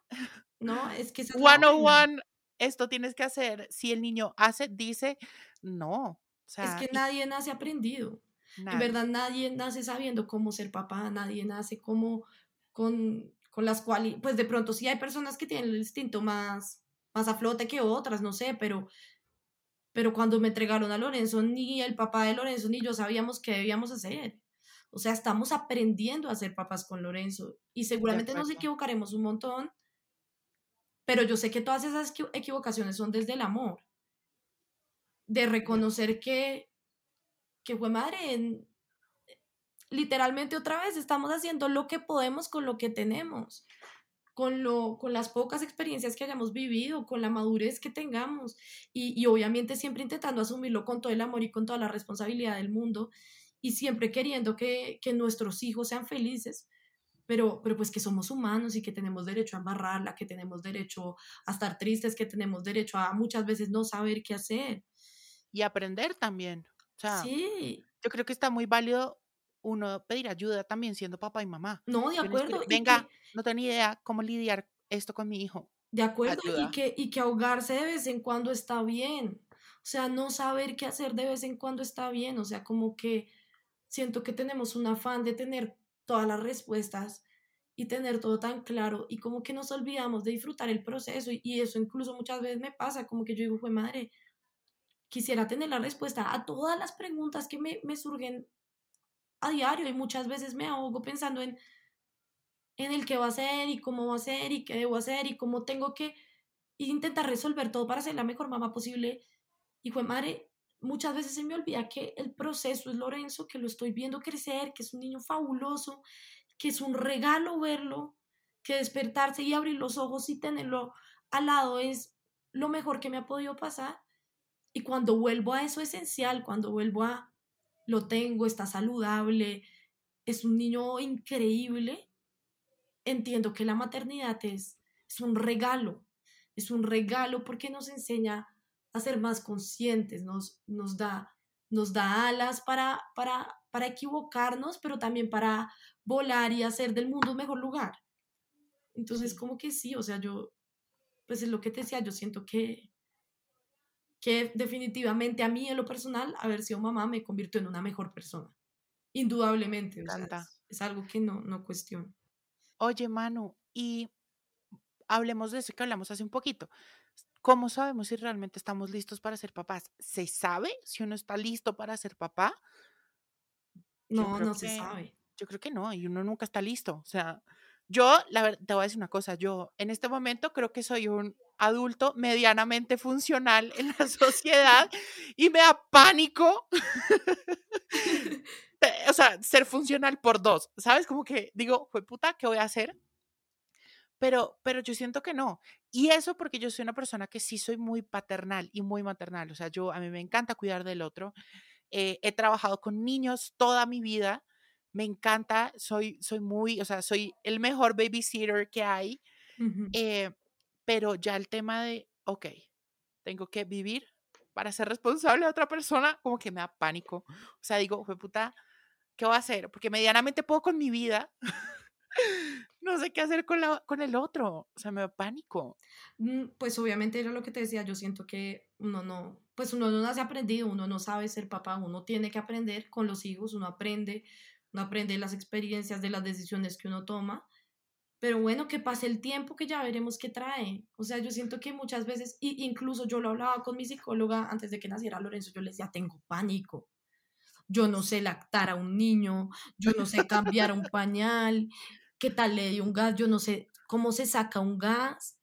no, es que es one on one, esto tienes que hacer. Si el niño hace, dice, no. es que nadie nace aprendido. En verdad, nadie nace sabiendo cómo ser papá, nadie nace como con, con las cuales, pues de pronto sí hay personas que tienen el instinto más, más a flote que otras, no sé, pero pero cuando me entregaron a Lorenzo, ni el papá de Lorenzo ni yo sabíamos qué debíamos hacer. O sea, estamos aprendiendo a ser papás con Lorenzo y seguramente nos equivocaremos un montón, pero yo sé que todas esas equivocaciones son desde el amor, de reconocer que, que fue madre, literalmente otra vez estamos haciendo lo que podemos con lo que tenemos con, lo, con las pocas experiencias que hayamos vivido, con la madurez que tengamos y, y, obviamente siempre intentando asumirlo con todo el amor y con toda la responsabilidad del mundo y siempre queriendo que, que nuestros hijos sean felices, pero, pero pues que somos humanos y que tenemos derecho a embarrarla, que tenemos derecho a estar tristes, que tenemos derecho a muchas veces no saber qué hacer. Y aprender también. Sea, sí. Yo creo que está muy válido uno pedir ayuda también siendo papá y mamá. No, de acuerdo. venga, no tengo idea cómo lidiar esto con mi hijo. De acuerdo, y que, y que ahogarse de vez en cuando está bien. O sea, no saber qué hacer de vez en cuando está bien. O sea, como que siento que tenemos un afán de tener todas las respuestas y tener todo tan claro y como que nos olvidamos de disfrutar el proceso y, y eso incluso muchas veces me pasa, como que yo digo, fue madre, quisiera tener la respuesta a todas las preguntas que me, surgen a diario y muchas veces me ahogo pensando en, en el qué va a hacer y cómo va a ser y qué debo hacer y cómo tengo que intentar resolver todo para ser la mejor mamá posible. Y fue madre, muchas veces se me olvida que el proceso es Lorenzo, que lo estoy viendo crecer, que es un niño fabuloso, que es un regalo verlo, que despertarse y abrir los ojos y tenerlo al lado es lo mejor que me ha podido pasar. Y cuando vuelvo a eso esencial, cuando vuelvo a lo tengo, está saludable, es un niño increíble, entiendo que la maternidad es, es un regalo, es un regalo porque nos enseña a ser más conscientes, nos, nos, da, nos da alas para, para, para equivocarnos, pero también para volar y hacer del mundo un mejor lugar. Entonces, como que sí, o sea, yo, pues es lo que te decía, yo siento que, que definitivamente a mí en lo personal, haber sido mamá me convirtió en una mejor persona. Indudablemente. es, algo que no, no cuestiono. Oye, Manu, y hablemos de eso que hablamos hace un poquito. ¿Cómo sabemos si realmente estamos listos para ser papás? ¿Se sabe si uno está listo para ser papá? No, no se sabe. Yo creo que no, y uno nunca está listo. O sea, yo, la verdad, te voy a decir una cosa, yo en este momento creo que soy un adulto medianamente funcional en la *laughs* sociedad *laughs* y me da pánico, *laughs* o sea, ser funcional por dos, ¿sabes? Como que digo, fue puta, ¿qué voy a hacer? Pero, pero yo siento que no. Y eso porque yo soy una persona que sí soy muy paternal y muy maternal. O sea, yo a mí me encanta cuidar del otro. Eh, he trabajado con niños toda mi vida. Me encanta, soy, soy muy, o sea, soy el mejor babysitter que hay pero ya el tema de, ok, tengo que vivir para ser responsable de otra persona, como que me da pánico. O sea, digo, fue puta, ¿qué voy a hacer? Porque medianamente puedo con mi vida. *laughs* no sé qué hacer con, la, con el otro. O sea, me da pánico. Mm, pues obviamente era lo que te decía, yo siento que uno no, pues uno no nace aprendido, uno no sabe ser papá, uno tiene que aprender con los hijos, uno aprende, uno aprende las experiencias de las decisiones que uno toma pero bueno, que pase el tiempo que ya veremos qué trae. O sea, yo siento que muchas veces, y incluso yo lo hablaba con mi psicóloga antes de que naciera Lorenzo, yo le decía, tengo pánico. Yo no sé lactar a un niño, yo no sé cambiar un pañal, qué tal le dio un gas, yo no sé cómo se saca un gas.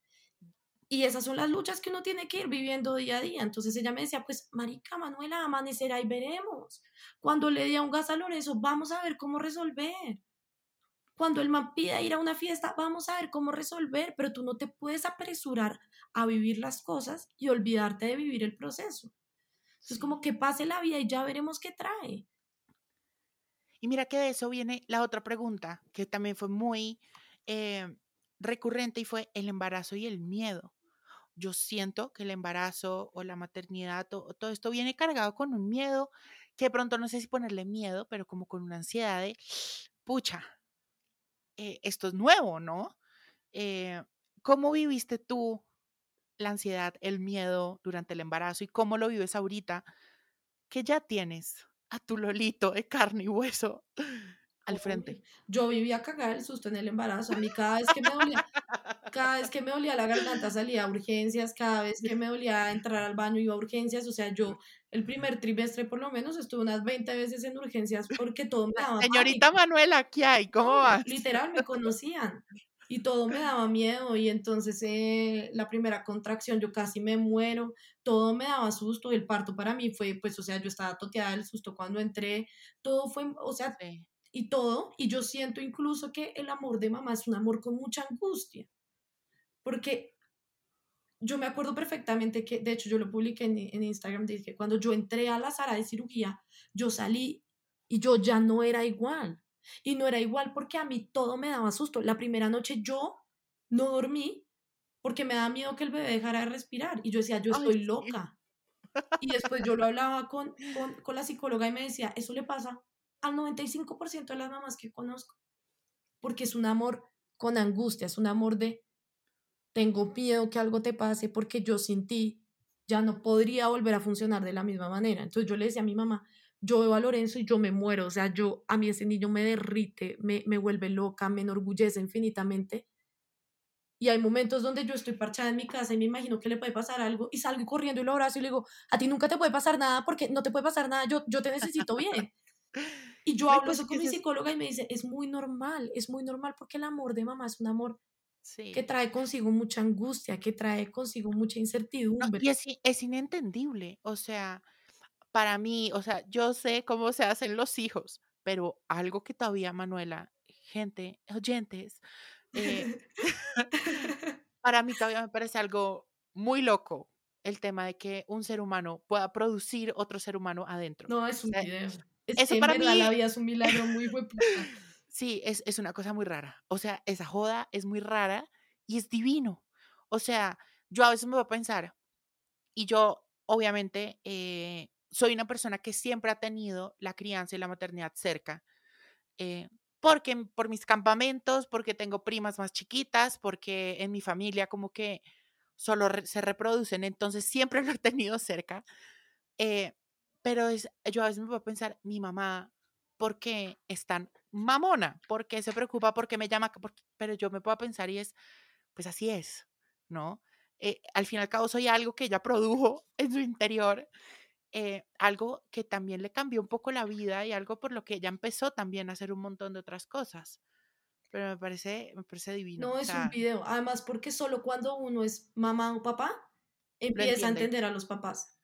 Y esas son las luchas que uno tiene que ir viviendo día a día. Entonces ella me decía, pues, Marica, Manuela, amanecerá y veremos. Cuando le dé un gas a Lorenzo, vamos a ver cómo resolver cuando el man pida ir a una fiesta, vamos a ver cómo resolver, pero tú no te puedes apresurar a vivir las cosas y olvidarte de vivir el proceso. Es como que pase la vida y ya veremos qué trae. Y mira que de eso viene la otra pregunta, que también fue muy eh, recurrente y fue el embarazo y el miedo. Yo siento que el embarazo o la maternidad, o todo esto viene cargado con un miedo, que de pronto no sé si ponerle miedo, pero como con una ansiedad de, pucha, eh, esto es nuevo, ¿no? Eh, ¿Cómo viviste tú la ansiedad, el miedo durante el embarazo y cómo lo vives ahorita que ya tienes a tu Lolito de carne y hueso al frente? Yo vivía a cagar el susto en el embarazo. A mí cada vez que me dolía, cada vez que me dolía la garganta salía a urgencias, cada vez que me dolía entrar al baño iba a urgencias, o sea, yo el primer trimestre por lo menos estuve unas 20 veces en urgencias porque todo me daba Señorita Manuela, ¿qué hay? ¿Cómo vas? Literal, me conocían y todo me daba miedo y entonces eh, la primera contracción yo casi me muero, todo me daba susto, el parto para mí fue, pues, o sea, yo estaba toteada del susto cuando entré, todo fue, o sea, y todo, y yo siento incluso que el amor de mamá es un amor con mucha angustia, porque yo me acuerdo perfectamente que, de hecho, yo lo publiqué en, en Instagram, dije, cuando yo entré a la sala de cirugía, yo salí y yo ya no era igual. Y no era igual porque a mí todo me daba susto. La primera noche yo no dormí porque me daba miedo que el bebé dejara de respirar. Y yo decía, yo estoy loca. Y después yo lo hablaba con, con, con la psicóloga y me decía, eso le pasa al 95% de las mamás que conozco. Porque es un amor con angustia, es un amor de, tengo miedo que algo te pase porque yo sin ti ya no podría volver a funcionar de la misma manera. Entonces yo le decía a mi mamá, yo veo a Lorenzo y yo me muero, o sea, yo, a mí ese niño me derrite, me, me vuelve loca, me enorgullece infinitamente. Y hay momentos donde yo estoy parchada en mi casa y me imagino que le puede pasar algo y salgo corriendo y lo abrazo y le digo, a ti nunca te puede pasar nada porque no te puede pasar nada, yo, yo te necesito bien. Y yo hablo pues eso con mi psicóloga y me dice, es muy normal, es muy normal porque el amor de mamá es un amor que trae consigo mucha angustia, que trae consigo mucha incertidumbre. y es, es inentendible, o sea, para mí, o sea, yo sé cómo se hacen los hijos, pero algo que todavía, Manuela, gente, oyentes, eh, *laughs* *laughs* para mí todavía me parece algo muy loco el tema de que un ser humano pueda producir otro ser humano adentro. No, es un video. eso para mí la vida es un milagro muy Sí, es, es una cosa muy rara. O sea, esa joda es muy rara y es divino. O sea, yo a veces me voy a pensar, y yo obviamente eh, soy una persona que siempre ha tenido la crianza y la maternidad cerca, eh, porque por mis campamentos, porque tengo primas más chiquitas, porque en mi familia como que solo se reproducen, entonces siempre *laughs* lo he tenido cerca. Eh, pero es, yo a veces me voy a pensar, mi mamá, ¿por qué es tan mamona? ¿Por qué se preocupa? ¿Por qué me llama? pero yo me puedo pensar y es, pues así es, ¿no? Eh, al fin y al cabo soy algo que ella produjo *laughs* en su interior eh, algo que también le cambió un poco la vida y algo por lo que ella empezó también a hacer un montón de otras cosas. Pero me parece, me parece divino. No, es un video. Además, porque solo cuando uno es mamá o papá, empieza a entender a los papás.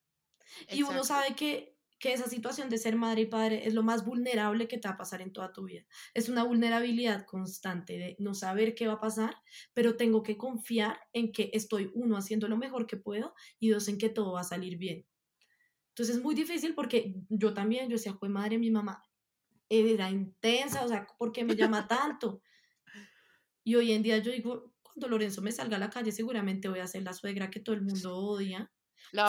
Y uno sabe que, que esa situación de ser madre y padre es lo más vulnerable que te va a pasar en toda tu vida. Es una vulnerabilidad constante de no saber qué va a pasar, pero tengo que confiar en que estoy, uno, haciendo lo mejor que puedo y dos, en que todo va a salir bien. Entonces es muy difícil porque yo también, yo decía, fue madre, mi mamá era intensa, o sea, ¿por qué me llama *laughs* tanto? Y hoy en día yo digo, cuando Lorenzo me salga a la calle, seguramente voy a ser la suegra que todo el mundo odia.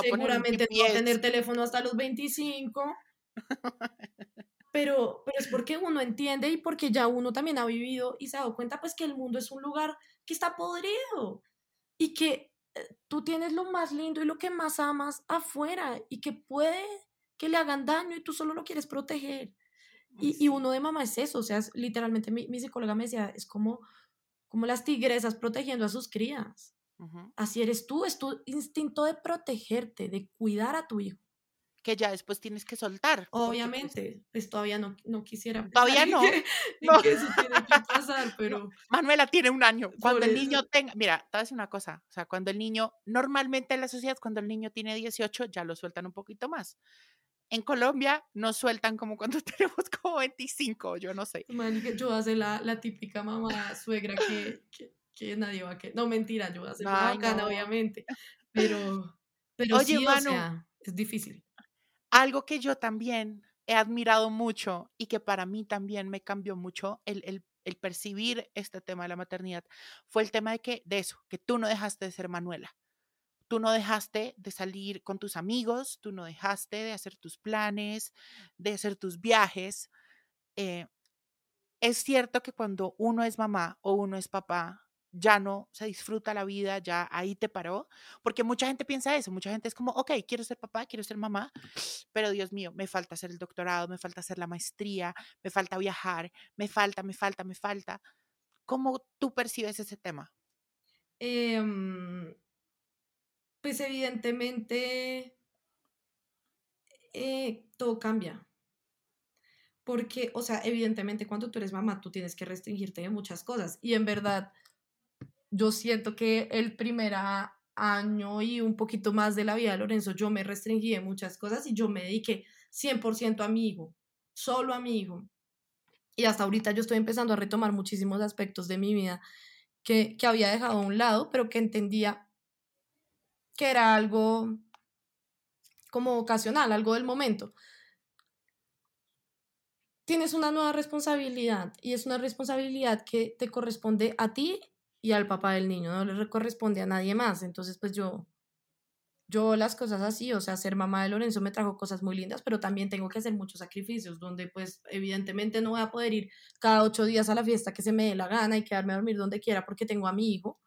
Seguramente voy a tener teléfono hasta los 25. Pero, pero es porque uno entiende y porque ya uno también ha vivido y se ha dado cuenta pues que el mundo es un lugar que está podrido y que tú tienes lo más lindo y lo que más amas afuera y que puede que le hagan daño y tú solo lo quieres proteger. Y, y uno de mamá es eso, o sea, literalmente mi, mi, psicóloga me decía, es como, como las tigresas protegiendo a sus crías. Así eres tú, es tu instinto de protegerte, de cuidar a tu hijo que ya después tienes que soltar. Pues Obviamente, pues, todavía no, no quisiera. Todavía no. *laughs* no. Que eso tiene que pasar, *laughs* pero. Manuela tiene un año. Cuando el niño tenga. Mira, te voy a decir una cosa. O sea, cuando el niño. Normalmente en la sociedad, cuando el niño tiene 18, ya lo sueltan un poquito más. En Colombia nos sueltan como cuando *laughs* tenemos como 25, yo no sé. yo voy a ser la, la típica mamá suegra que, que, que, nadie va a que. No, mentira, yo voy a ser bacana, obviamente. *laughs* Pero. Pero Oye, sí, o sea, es difícil. Algo que yo también he admirado mucho y que para mí también me cambió mucho el, el, el, percibir este tema de la maternidad fue el tema de que de eso, que tú no dejaste de ser Manuela. Tú no dejaste de salir con tus amigos, tú no dejaste de hacer tus planes, de hacer tus viajes. Eh, es cierto que cuando uno es mamá o uno es papá, ya no se disfruta la vida, ya ahí te paró, porque mucha gente piensa eso, mucha gente es como, ok, quiero ser papá, quiero ser mamá, pero Dios mío, me falta hacer el doctorado, me falta hacer la maestría, me falta viajar, me falta, me falta, me falta. ¿Cómo tú percibes ese tema? em, pues evidentemente eh, todo cambia. Porque, o sea, evidentemente cuando tú eres mamá, tú tienes que restringirte de muchas cosas. Y en verdad, yo siento que el primer año y un poquito más de la vida de Lorenzo, yo me restringí de muchas cosas y yo me dediqué 100% a mi hijo, solo a mi hijo. Y hasta ahorita yo estoy empezando a retomar muchísimos aspectos de mi vida que, que había dejado a un lado, pero que entendía que era algo como ocasional, algo del momento. Tienes una nueva responsabilidad y es una responsabilidad que te corresponde a ti y al papá del niño, no le corresponde a nadie más. Entonces, pues yo, yo las cosas así, o sea, ser mamá de Lorenzo me trajo cosas muy lindas, pero también tengo que hacer muchos sacrificios, donde pues evidentemente no voy a poder ir cada ocho días a la fiesta que se me dé la gana y quedarme a dormir donde quiera porque tengo a mi hijo.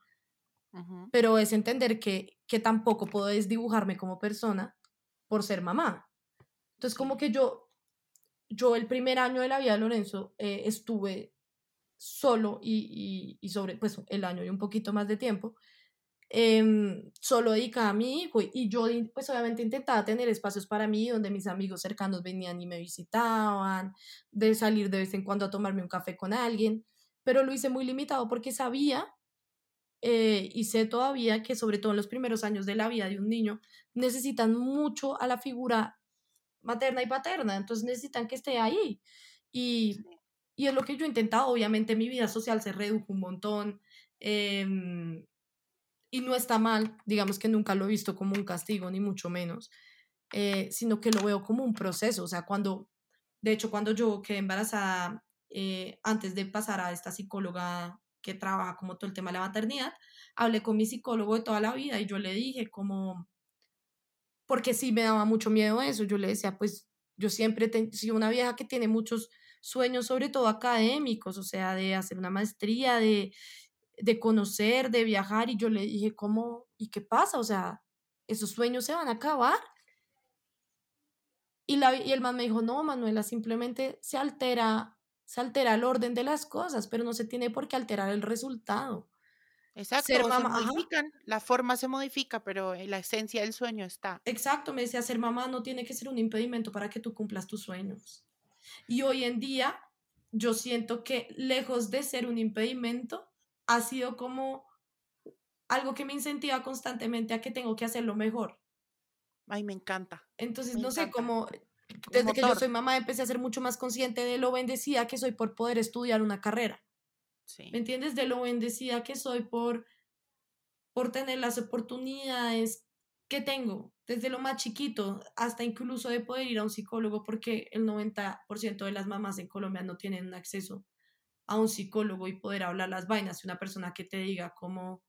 Pero es entender que, que tampoco puedo desdibujarme como persona por ser mamá. Entonces, como que yo, yo el primer año de la vida de Lorenzo eh, estuve solo y, y, sobre pues el año y un poquito más de tiempo, em, solo dedicada a mi hijo y yo pues obviamente intentaba tener espacios para mí donde mis amigos cercanos venían y me visitaban, de salir de vez en cuando a tomarme un café con alguien, pero lo hice muy limitado porque sabía eh, y sé todavía que sobre todo en los primeros años de la vida de un niño necesitan mucho a la figura materna y paterna, entonces necesitan que esté ahí. Y, y es lo que yo he intentado, obviamente mi vida social se redujo un montón em, y no está mal, digamos que nunca lo he visto como un castigo, ni mucho menos, eh, sino que lo veo como un proceso, o sea, cuando, de hecho, cuando yo quedé embarazada, eh, antes de pasar a esta psicóloga que trabaja como todo el tema de la maternidad, hablé con mi psicólogo de toda la vida y yo le dije como, porque sí me daba mucho miedo eso, yo le decía, pues yo siempre sido una vieja que tiene muchos sueños, sobre todo académicos, o sea, de hacer una maestría, de, de conocer, de viajar, y yo le dije, ¿cómo? ¿Y qué pasa? O sea, esos sueños se van a acabar. Y, la, y el man me dijo, no, Manuela, simplemente se altera, se altera el orden de las cosas, pero no se tiene por qué alterar el resultado. Exacto, ser mamá, se modifican, la forma se modifica, pero la esencia del sueño está. Exacto, me decía, ser mamá no tiene que ser un impedimento para que tú cumplas tus sueños. Y hoy en día yo siento que lejos de ser un impedimento, ha sido como algo que me incentiva constantemente a que tengo que hacerlo mejor. Ay, me encanta. Entonces, no sé, cómo desde que yo soy mamá empecé a ser mucho más consciente de lo bendecida que soy por poder estudiar una carrera. ¿Me entiendes? De lo bendecida que soy por, por tener las oportunidades que tengo, desde lo más chiquito hasta incluso de poder ir a un psicólogo, porque el 90% de las mamás en Colombia no tienen acceso a un psicólogo y poder hablar las vainas, una persona que te diga cómo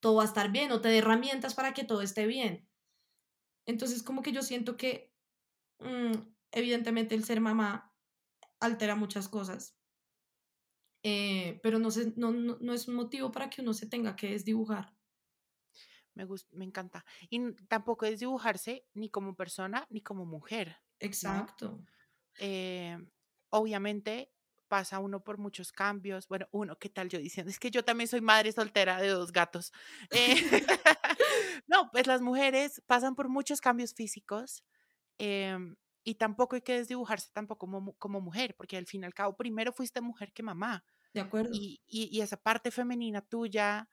todo va a estar bien o te dé herramientas para que todo esté bien. Entonces, como que yo siento que mm, evidentemente el ser mamá altera muchas cosas, eh, pero no, no, no es un motivo para que uno se tenga que desdibujar me, gusta, me encanta. Y tampoco es dibujarse ni como persona ni como mujer. Exacto. Eh, obviamente pasa uno por muchos cambios. Bueno, uno, ¿qué tal yo diciendo? Es que yo también soy madre soltera de dos gatos. Eh, *laughs* no, pues las mujeres pasan por muchos cambios físicos em, y tampoco hay que desdibujarse tampoco como, como, mujer, porque al fin y al cabo primero fuiste mujer que mamá. De acuerdo. Y, y, y esa parte femenina tuya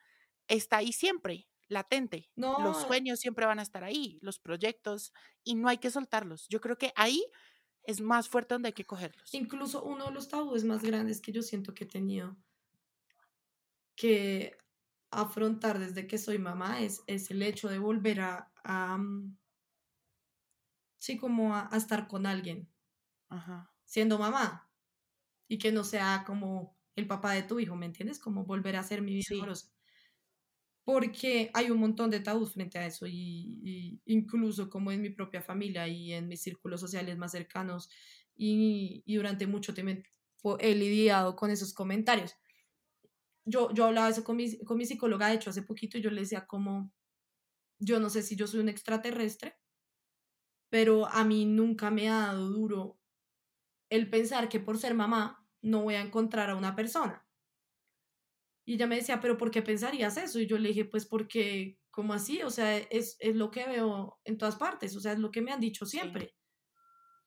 está ahí siempre latente. Los sueños siempre van a estar ahí, los proyectos, y no hay que soltarlos. Yo creo que ahí es más fuerte donde hay que cogerlos. Incluso uno de los tabúes más grandes que yo siento que he tenido que afrontar desde que soy mamá es, es el hecho de volver a, mm, sí, como a, estar con alguien, siendo mamá, y que no sea como el papá de tu hijo, ¿me entiendes? Como volver a ser mi vida porque hay un montón de tabús frente a eso y, incluso como en mi propia familia y en mis círculos sociales más cercanos y, durante mucho tiempo he lidiado con esos comentarios. Yo, yo hablaba eso con mi, con mi psicóloga, de hecho, hace poquito, y yo le decía como, yo no sé si yo soy un extraterrestre, pero a mí nunca me ha dado duro el pensar que por ser mamá no voy a encontrar a una persona Y ella me decía, pero ¿por qué pensarías eso? Y yo le dije, pues porque, ¿cómo así? O sea, es, es lo que veo en todas partes, o sea, es lo que me han dicho siempre.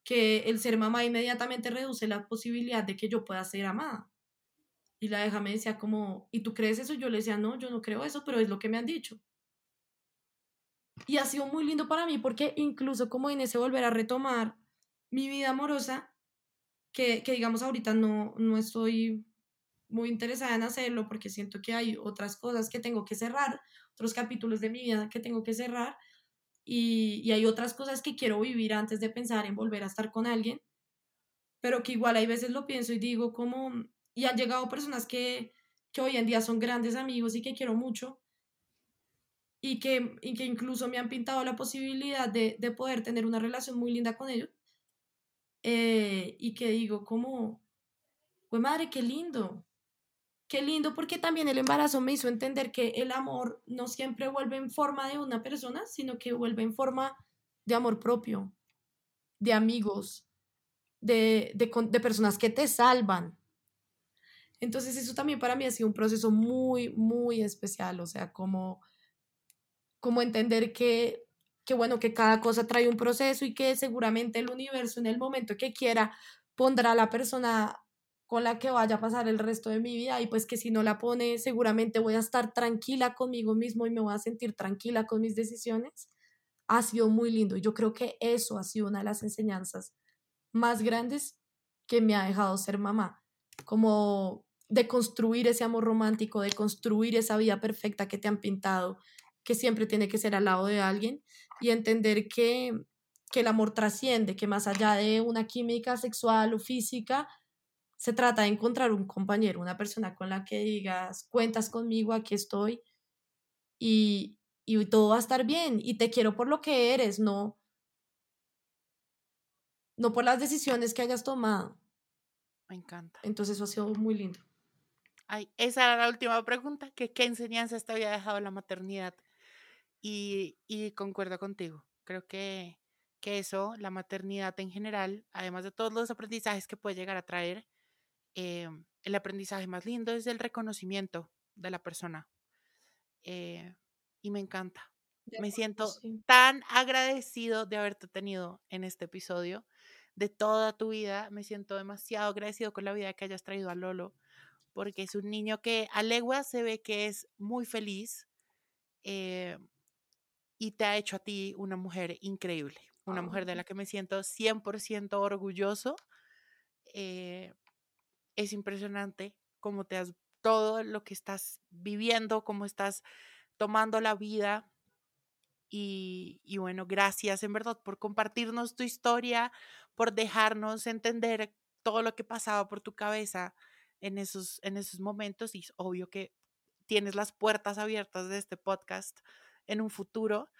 Que el ser mamá inmediatamente reduce la posibilidad de que yo pueda ser amada. Y la deja me decía como, ¿y tú crees eso? Yo le decía, no, yo no creo eso, pero es lo que me han dicho. Y ha sido muy lindo para mí porque incluso como en ese volver a retomar mi vida amorosa, que, que digamos ahorita no, no estoy muy interesada en hacerlo porque siento que hay otras cosas que tengo que cerrar, otros capítulos de mi vida que tengo que cerrar y, y hay otras cosas que quiero vivir antes de pensar en volver a estar con alguien, pero que igual hay veces lo pienso y digo como, y han llegado personas que, que hoy en día son grandes amigos y que quiero mucho y que, y que incluso me han pintado la posibilidad de, de poder tener una relación muy linda con ellos eh, y que digo como, pues madre, qué lindo, qué lindo porque también el embarazo me hizo entender que el amor no siempre vuelve en forma de una persona, sino que vuelve en forma de amor propio, de amigos, de, de, personas que te salvan. Entonces eso también para mí ha sido un proceso muy, muy especial, o sea, como, como entender que que bueno, que cada cosa trae un proceso y que seguramente el universo en el momento que quiera pondrá a la persona con la que vaya a pasar el resto de mi vida y pues que si no la pone seguramente voy a estar tranquila conmigo mismo y me voy a sentir tranquila con mis decisiones, ha sido muy lindo. y Yo creo que eso ha sido una de las enseñanzas más grandes que me ha dejado ser mamá, como de construir ese amor romántico, de construir esa vida perfecta que te han pintado, que siempre tiene que ser al lado de alguien y entender que, que el amor trasciende, que más allá de una química sexual o física, se trata de encontrar un compañero, una persona con la que digas, cuentas conmigo, aquí estoy y, y todo va a estar bien y te quiero por lo que eres, no, no por las decisiones que hayas tomado. Me encanta. Entonces eso ha sido muy lindo. Ay, esa era la última pregunta, que qué enseñanza te había dejado la maternidad y, y concuerdo contigo. Creo que, que eso, la maternidad en general, además de todos los aprendizajes que puede llegar a traer, eh, el aprendizaje más lindo es el reconocimiento de la persona. Eh, y me encanta. Me siento tan agradecido de haberte tenido en este episodio, de toda tu vida. Me siento demasiado agradecido con la vida que hayas traído a Lolo, porque es un niño que a legua se ve que es muy feliz. Eh, y te ha hecho a ti una mujer increíble, una mujer de la que me siento 100% orgulloso. Eh, es impresionante cómo te has, todo lo que estás viviendo, cómo estás tomando la vida. Y, y, bueno, gracias en verdad por compartirnos tu historia, por dejarnos entender todo lo que pasaba por tu cabeza en esos, en esos momentos. Y es obvio que tienes las puertas abiertas de este podcast en un futuro.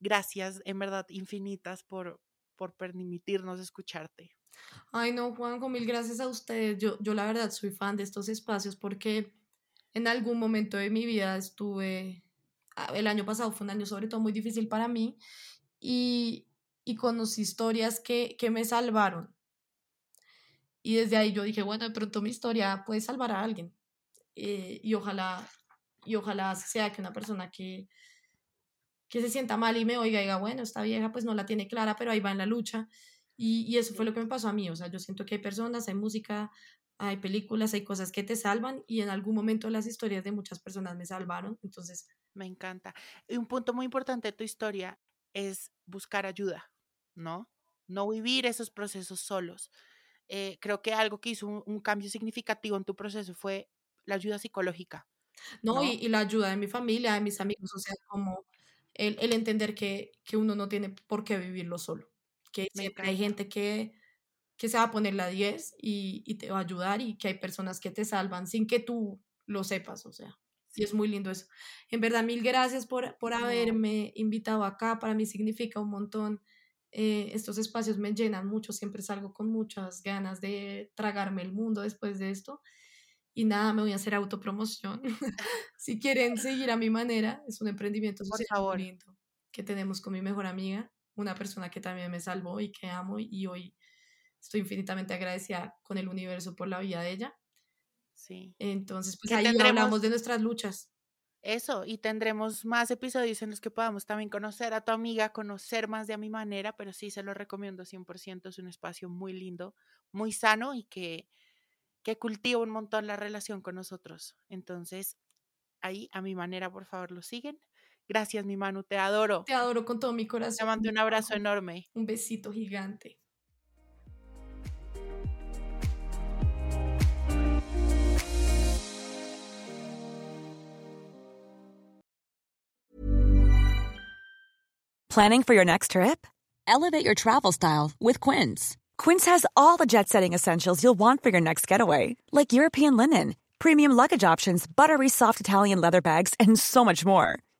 Gracias, en verdad, infinitas por, por permitirnos escucharte. Ay, no, Juanjo, mil gracias a ustedes. Yo, yo la verdad soy fan de estos espacios porque en algún momento de mi vida estuve, ah, el año pasado fue un año sobre todo muy difícil para mí y, y conocí historias que, que me salvaron. Y desde ahí yo dije, bueno, de pronto mi historia puede salvar a alguien. Eh, y ojalá, y ojalá sea que una persona que, que se sienta mal y me oiga y diga, bueno, esta vieja pues no la tiene clara, pero ahí va en la lucha. Y, y, eso fue lo que me pasó a mí. O sea, yo siento que hay personas, hay música, hay películas, hay cosas que te salvan y en algún momento las historias de muchas personas me salvaron. Entonces... Me encanta. Y un punto muy importante de tu historia es buscar ayuda, ¿no? No vivir esos procesos solos. Eh, creo que algo que hizo un, un, cambio significativo en tu proceso fue la ayuda psicológica. No, ¿no? Y, y, la ayuda de mi familia, de mis amigos, o sea, como el, el entender que, que, uno no tiene por qué vivirlo solo, que siempre hay gente que, que se va a poner la 10 y, y, te va a ayudar y que hay personas que te salvan sin que tú lo sepas, o sea. Sí, es muy lindo eso. En verdad, mil gracias por, por haberme invitado acá. Para mí significa un montón. Eh, estos espacios me llenan mucho. Siempre salgo con muchas ganas de tragarme el mundo después de esto. Y nada, me voy a hacer autopromoción. *laughs* si quieren seguir a mi manera, es un emprendimiento social muy lindo que tenemos con mi mejor amiga, una persona que también me salvó y que amo y hoy estoy infinitamente agradecida con el universo por la vida de ella. Sí. Entonces, pues ahí tendremos- hablamos de nuestras luchas. Eso, y tendremos más episodios en los que podamos también conocer a tu amiga, conocer más de a mi manera, pero sí se lo recomiendo 100%, es un espacio muy lindo, muy sano y que, que cultiva un montón la relación con nosotros. Entonces, ahí a mi manera, por favor, lo siguen. Gracias, mi Manu, te adoro. Te adoro con todo mi corazón. Te corazón. mando un abrazo enorme. Un besito gigante. Planning for your next trip? Elevate your travel style with Quince. Quince has all the jet setting essentials you'll want for your next getaway, like European linen, premium luggage options, buttery soft Italian leather bags, and so much more.